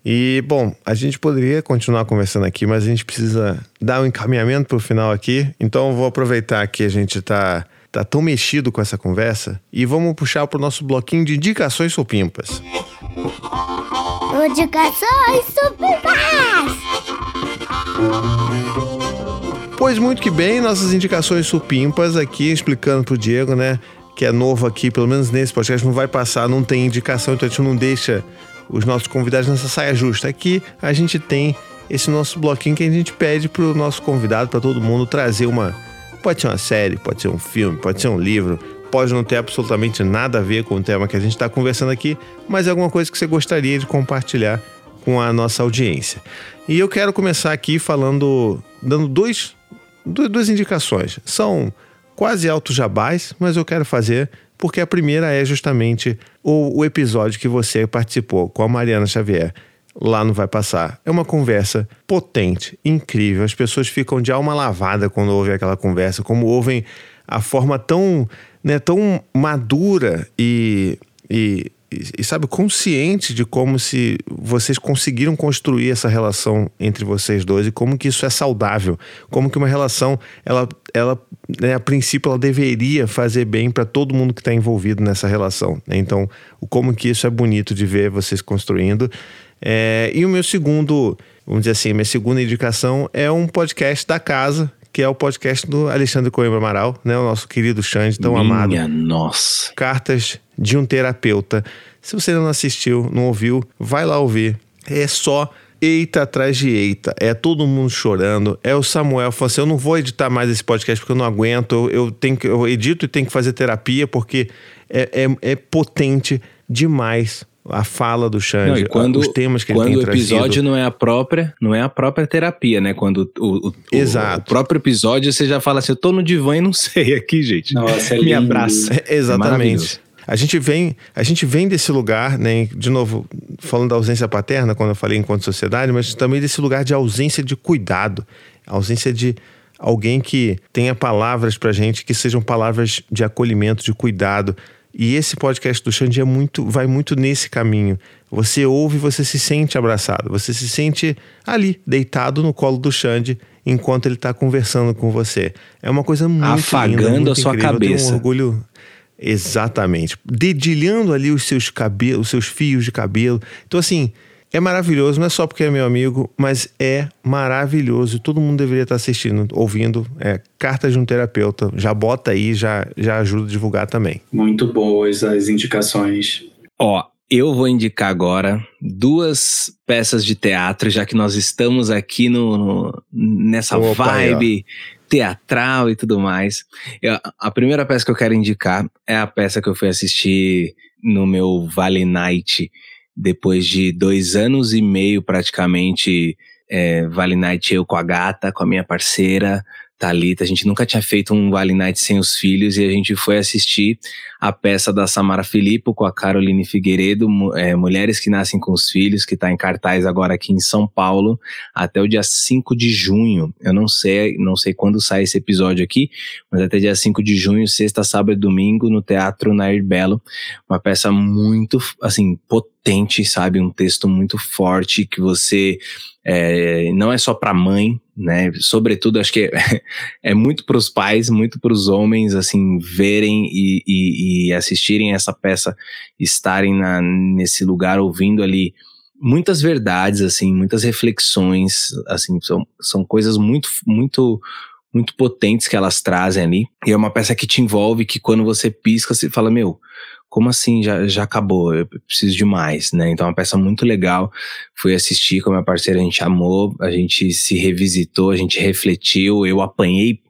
E, bom, a gente poderia continuar conversando aqui, mas a gente precisa dar um encaminhamento para o final aqui. Então, eu vou aproveitar que a gente está tá tão mexido com essa conversa e vamos puxar para o nosso bloquinho de indicações supimpas. Indicações supimpas! Pois muito que bem, nossas indicações supimpas aqui, explicando pro Diego, né? Que é novo aqui, pelo menos nesse podcast, não vai passar, não tem indicação, então a gente não deixa os nossos convidados nessa saia justa. Aqui a gente tem esse nosso bloquinho que a gente pede pro nosso convidado, para todo mundo, trazer uma Pode ser uma série, pode ser um filme, pode ser um livro, pode não ter absolutamente nada a ver com o tema que a gente está conversando aqui, mas é alguma coisa que você gostaria de compartilhar com a nossa audiência. E eu quero começar aqui falando, dando dois, duas indicações. São quase alto jabás, mas eu quero fazer porque a primeira é justamente o, o episódio que você participou com a Mariana Xavier lá não vai passar. É uma conversa potente, incrível. As pessoas ficam de alma lavada quando ouvem aquela conversa, como ouvem a forma tão, né, tão madura e, e, e, sabe, consciente de como se vocês conseguiram construir essa relação entre vocês dois e como que isso é saudável, como que uma relação, ela, ela né, a princípio, ela deveria fazer bem para todo mundo que está envolvido nessa relação. Né? Então, como que isso é bonito de ver vocês construindo. É, e o meu segundo, vamos dizer assim, minha segunda indicação é um podcast da casa, que é o podcast do Alexandre Coimbra Amaral, né? O nosso querido Xande, tão Minha amado. Minha nossa. Cartas de um terapeuta. Se você não assistiu, não ouviu, vai lá ouvir. É só eita atrás de eita. É todo mundo chorando. É o Samuel falando assim: eu não vou editar mais esse podcast porque eu não aguento. Eu, eu tenho que, eu edito e tenho que fazer terapia porque é, é, é potente demais a fala do Xande, quando, os temas que ele tem trazido. Quando o episódio não é a própria, não é a própria terapia, né? Quando o, o, Exato. o próprio episódio você já fala assim, eu tô no divã e não sei aqui, gente. Nossa, é Me abraça. É, exatamente. A gente vem, a gente vem desse lugar, né? De novo, falando da ausência paterna, quando eu falei enquanto sociedade, mas também desse lugar de ausência de cuidado, ausência de alguém que tenha palavras pra gente que sejam palavras de acolhimento, de cuidado, e esse podcast do Xande é muito, vai muito nesse caminho. Você ouve, você se sente abraçado, você se sente ali, deitado no colo do Xande, enquanto ele está conversando com você. É uma coisa muito afagando linda, muito a sua incrível. cabeça. Eu tenho um orgulho exatamente, dedilhando ali os seus cabelos, os seus fios de cabelo. Então assim, é maravilhoso, não é só porque é meu amigo, mas é maravilhoso. Todo mundo deveria estar assistindo, ouvindo. É Carta de um Terapeuta. Já bota aí, já, já ajuda a divulgar também. Muito boas as indicações. Ó, eu vou indicar agora duas peças de teatro, já que nós estamos aqui no, no nessa Opa, vibe teatral e tudo mais. Eu, a primeira peça que eu quero indicar é a peça que eu fui assistir no meu Vale Night depois de dois anos e meio praticamente, é, Vale Night eu com a gata, com a minha parceira, Talita, a gente nunca tinha feito um Vale Night sem os filhos e a gente foi assistir a peça da Samara Filippo com a Caroline Figueiredo, é, Mulheres que Nascem com os Filhos, que está em cartaz agora aqui em São Paulo até o dia 5 de junho. Eu não sei, não sei quando sai esse episódio aqui, mas até dia 5 de junho, sexta, sábado e domingo, no Teatro Nair Belo. Uma peça muito, assim, potente, sabe? Um texto muito forte que você é, não é só para mãe, né? Sobretudo, acho que é, é muito para os pais, muito para os homens, assim, verem e, e, e, assistirem essa peça, estarem na, nesse lugar ouvindo ali muitas verdades, assim, muitas reflexões, assim, são, são coisas muito, muito, muito potentes que elas trazem ali. E é uma peça que te envolve, que quando você pisca, você fala, meu, como assim já, já acabou? Eu preciso de mais, né? Então é uma peça muito legal. Fui assistir com a minha parceira, a gente amou, a gente se revisitou, a gente refletiu, eu apanhei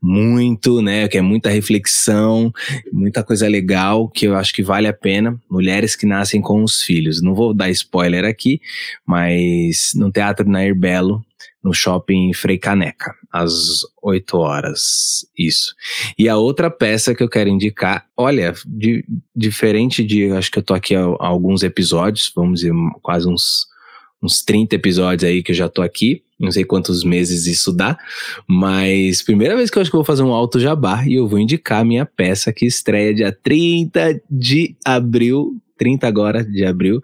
muito, né? Que é muita reflexão, muita coisa legal que eu acho que vale a pena. Mulheres que nascem com os filhos. Não vou dar spoiler aqui, mas no Teatro Nair Belo, no shopping Frei Caneca, às 8 horas. Isso. E a outra peça que eu quero indicar, olha, de, diferente de. Acho que eu tô aqui há, alguns episódios, vamos dizer, quase uns, uns 30 episódios aí que eu já tô aqui. Não sei quantos meses isso dá, mas primeira vez que eu acho que eu vou fazer um alto jabá e eu vou indicar a minha peça que estreia dia 30 de abril 30 agora de abril.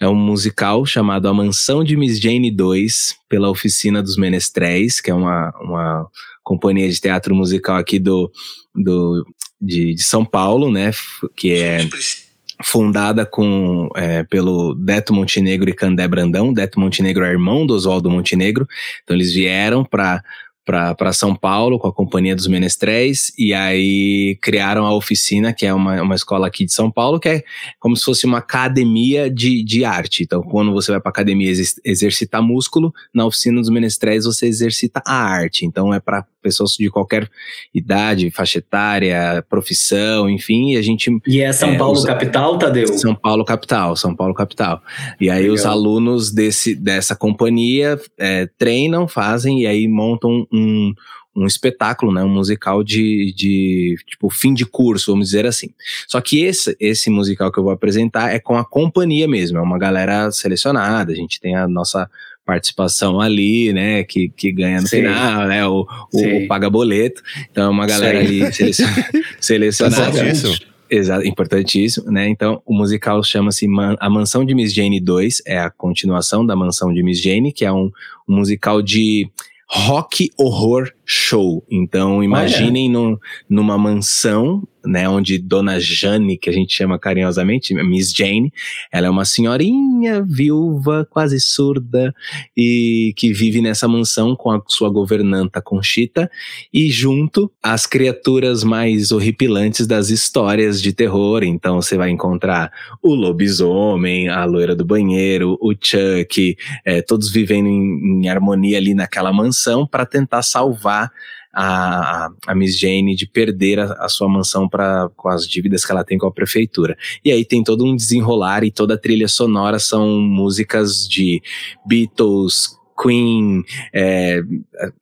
É um musical chamado A Mansão de Miss Jane 2, pela Oficina dos Menestréis, que é uma, uma companhia de teatro musical aqui do, do, de, de São Paulo, né? Que é fundada com, é, pelo Deto Montenegro e Candé Brandão. Deto Montenegro é irmão do Oswaldo Montenegro. Então eles vieram para para São Paulo com a Companhia dos Menestréis e aí criaram a oficina, que é uma, uma escola aqui de São Paulo, que é como se fosse uma academia de, de arte. Então, quando você vai para academia exercitar músculo, na oficina dos Menestréis você exercita a arte. Então, é para pessoas de qualquer idade, faixa etária, profissão, enfim, e a gente... E é São é, Paulo os, capital, Tadeu? São Paulo capital, São Paulo capital. E aí Legal. os alunos desse, dessa companhia é, treinam, fazem e aí montam um, um espetáculo, né, um musical de, de tipo fim de curso, vamos dizer assim. Só que esse, esse musical que eu vou apresentar é com a companhia mesmo, é uma galera selecionada, a gente tem a nossa participação ali, né, que, que ganha no Sim. final, né, o, o, o, paga boleto. Então é uma galera Sim. ali selecion, selecionada. Exato, importantíssimo, né? Então, o musical chama-se Man A Mansão de Miss Jane 2, é a continuação da Mansão de Miss Jane, que é um, um musical de rock horror show. Então, imaginem num, numa mansão né, onde Dona Jane, que a gente chama carinhosamente, Miss Jane, ela é uma senhorinha viúva, quase surda, e que vive nessa mansão com a sua governanta Conchita, e junto as criaturas mais horripilantes das histórias de terror. Então você vai encontrar o lobisomem, a loira do banheiro, o Chuck, é, todos vivendo em, em harmonia ali naquela mansão para tentar salvar a, a Miss Jane de perder a, a sua mansão para com as dívidas que ela tem com a prefeitura. E aí tem todo um desenrolar e toda a trilha sonora são músicas de Beatles, Queen é,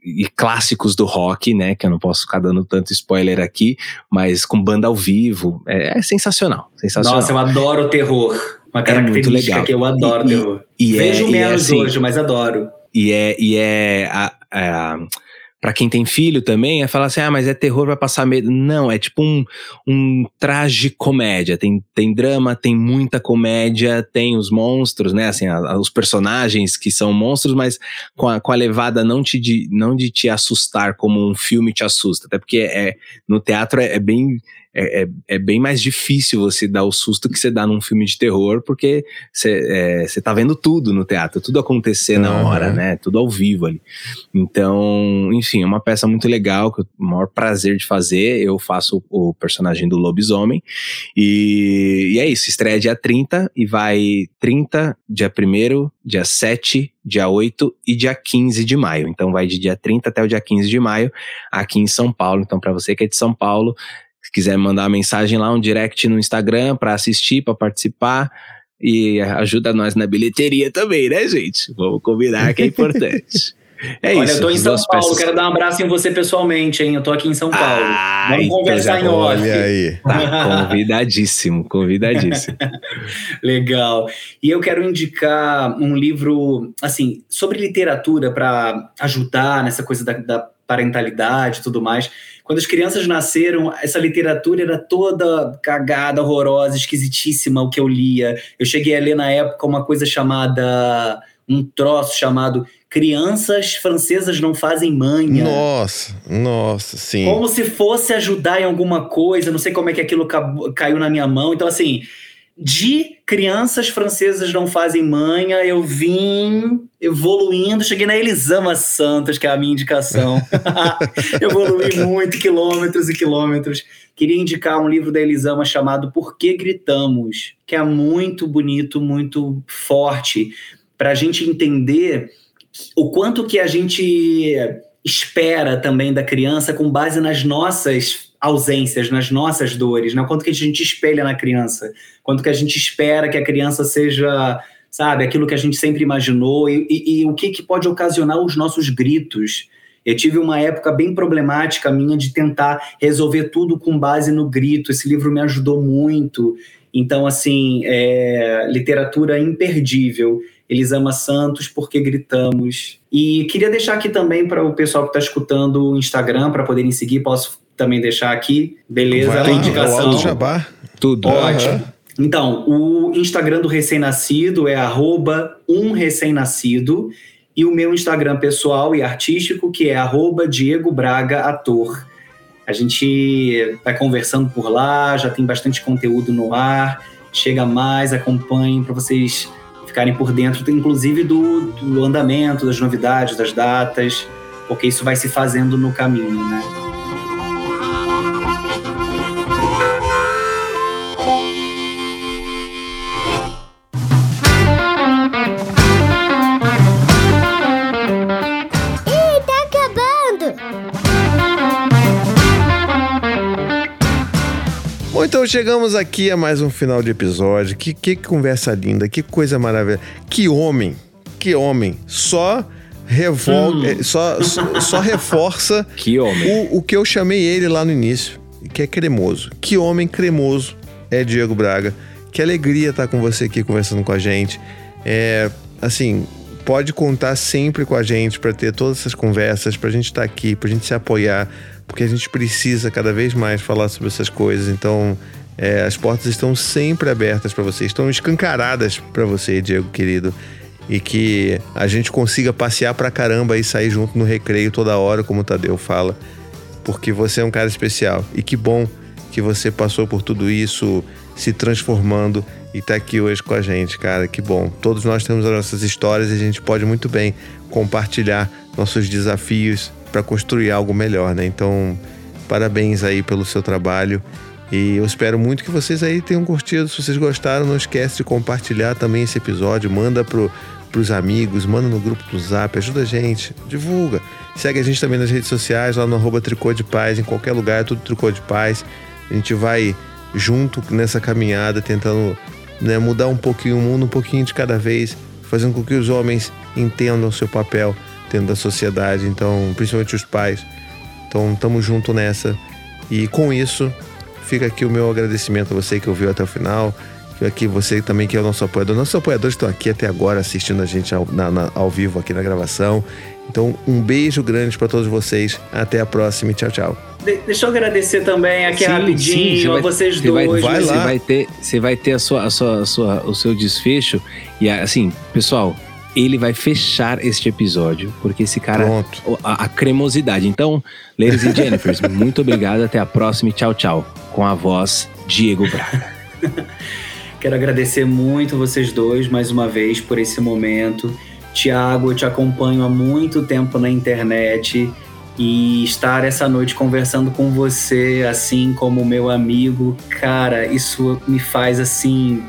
e clássicos do rock, né? Que eu não posso ficar dando tanto spoiler aqui, mas com banda ao vivo. É, é sensacional, sensacional. Nossa, eu adoro terror. Uma característica é que eu adoro e, terror. E, e Vejo é, menos é assim, hoje, mas adoro. E é, e é a, a para quem tem filho também, é falar assim, ah, mas é terror, vai passar medo. Não, é tipo um, um traje comédia. Tem, tem drama, tem muita comédia, tem os monstros, né? Assim, a, a, os personagens que são monstros, mas com a, com a levada não, te, de, não de te assustar como um filme te assusta. Até porque é, no teatro é, é bem é, é, é, bem mais difícil você dar o susto que você dá num filme de terror, porque você é, tá vendo tudo no teatro, tudo acontecer uhum. na hora, né? Tudo ao vivo ali. Então, enfim, é uma peça muito legal, que o maior prazer de fazer. Eu faço o personagem do lobisomem. E, e é isso, estreia dia 30 e vai 30, dia 1 dia 7, dia 8 e dia 15 de maio. Então vai de dia 30 até o dia 15 de maio aqui em São Paulo. Então, para você que é de São Paulo, se quiser mandar uma mensagem lá, um direct no Instagram para assistir, para participar. E ajuda nós na bilheteria também, né, gente? Vamos combinar que é importante. É Olha, isso. eu tô em São Paulo, peças... quero dar um abraço em você pessoalmente, hein? Eu tô aqui em São Paulo. Ah, Vamos conversar em off. Aí. Tá, convidadíssimo, convidadíssimo. Legal. E eu quero indicar um livro, assim, sobre literatura para ajudar nessa coisa da, da parentalidade e tudo mais. Quando as crianças nasceram, essa literatura era toda cagada, horrorosa, esquisitíssima o que eu lia. Eu cheguei a ler na época uma coisa chamada. um troço chamado Crianças Francesas Não Fazem Manha. Nossa, nossa, sim. Como se fosse ajudar em alguma coisa, não sei como é que aquilo caiu na minha mão. Então, assim, de crianças francesas não fazem manha, eu vim evoluindo, cheguei na Elisama Santos, que é a minha indicação. Evolui muito, quilômetros e quilômetros. Queria indicar um livro da Elisama chamado Por que Gritamos, que é muito bonito, muito forte, para a gente entender o quanto que a gente espera também da criança com base nas nossas ausências, nas nossas dores, né? Quanto que a gente espelha na criança, quanto que a gente espera que a criança seja, sabe, aquilo que a gente sempre imaginou e, e, e o que, que pode ocasionar os nossos gritos. Eu tive uma época bem problemática minha de tentar resolver tudo com base no grito. Esse livro me ajudou muito. Então, assim, é, literatura imperdível. Elisama Santos, Porque Gritamos. E queria deixar aqui também para o pessoal que está escutando o Instagram, para poderem seguir, posso também deixar aqui. Beleza? Vai lá, indicação. O jabá. Tudo. Ótimo. Uhum. Então, o Instagram do recém-nascido é arroba um recém-nascido e o meu Instagram pessoal e artístico, que é arroba Diego Braga Ator. A gente vai conversando por lá, já tem bastante conteúdo no ar. Chega mais, acompanhem para vocês ficarem por dentro, inclusive do, do andamento, das novidades, das datas. porque isso vai se fazendo no caminho, né? Então chegamos aqui a mais um final de episódio. Que, que conversa linda, que coisa maravilhosa. Que homem, que homem. Só revolta, hum. Eh, só, só, só, reforça que homem. O, o que eu chamei ele lá no início, que é cremoso. Que homem cremoso é Diego Braga. Que alegria estar com você aqui conversando com a gente. É, assim, pode contar sempre com a gente para ter todas essas conversas, para a gente estar aqui, para a gente se apoiar, porque a gente precisa cada vez mais falar sobre essas coisas. Então, é, as portas estão sempre abertas para você, estão escancaradas para você, Diego querido. E que a gente consiga passear pra caramba e sair junto no recreio toda hora, como o Tadeu fala. Porque você é um cara especial. E que bom que você passou por tudo isso, se transformando e tá aqui hoje com a gente, cara. Que bom. Todos nós temos as nossas histórias e a gente pode muito bem compartilhar nossos desafios para construir algo melhor, né? Então, parabéns aí pelo seu trabalho. E eu espero muito que vocês aí tenham curtido. Se vocês gostaram, não esquece de compartilhar também esse episódio. Manda pro, pros amigos, manda no grupo do Zap, ajuda a gente, divulga. Segue a gente também nas redes sociais, lá no arroba Tricô de Paz, em qualquer lugar, é tudo Tricô de Paz. A gente vai junto nessa caminhada, tentando né, mudar um pouquinho o mundo, um pouquinho de cada vez, fazendo com que os homens entendam o seu papel dentro da sociedade, então, principalmente os pais. Então, estamos junto nessa. E com isso, fica aqui o meu agradecimento a você que ouviu até o final. Aqui você também que é o nosso apoiador. Nossos apoiadores estão aqui até agora assistindo a gente ao, na, na, ao vivo aqui na gravação. Então, um beijo grande para todos vocês. Até a próxima e tchau, tchau. De deixa eu agradecer também aqui sim, rapidinho sim, a vai, vocês dois. Vai, vai você vai ter, você vai ter a sua, a sua, a sua, o seu desfecho. E assim, pessoal, ele vai fechar este episódio, porque esse cara. Pronto. A, a cremosidade. Então, ladies and Jennifers, muito obrigado. Até a próxima e tchau, tchau. Com a voz Diego Braga. Quero agradecer muito vocês dois mais uma vez por esse momento. Tiago, eu te acompanho há muito tempo na internet e estar essa noite conversando com você, assim como meu amigo, cara, isso me faz assim,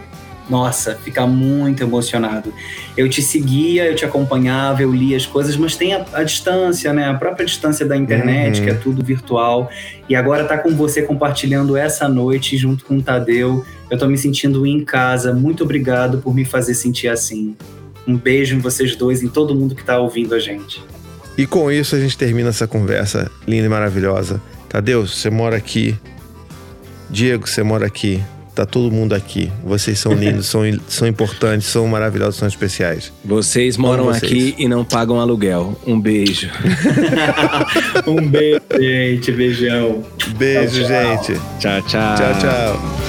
nossa, ficar muito emocionado. Eu te seguia, eu te acompanhava, eu lia as coisas, mas tem a, a distância, né? A própria distância da internet, uhum. que é tudo virtual. E agora tá com você compartilhando essa noite junto com o Tadeu. Eu tô me sentindo em casa. Muito obrigado por me fazer sentir assim. Um beijo em vocês dois, em todo mundo que tá ouvindo a gente. E com isso a gente termina essa conversa linda e maravilhosa. Tadeu, você mora aqui. Diego, você mora aqui. Tá todo mundo aqui. Vocês são lindos, são, são importantes, são maravilhosos, são especiais. Vocês moram vocês. aqui e não pagam aluguel. Um beijo. um beijo, gente. Beijão. Beijo, tchau, gente. Tchau, tchau. Tchau, tchau.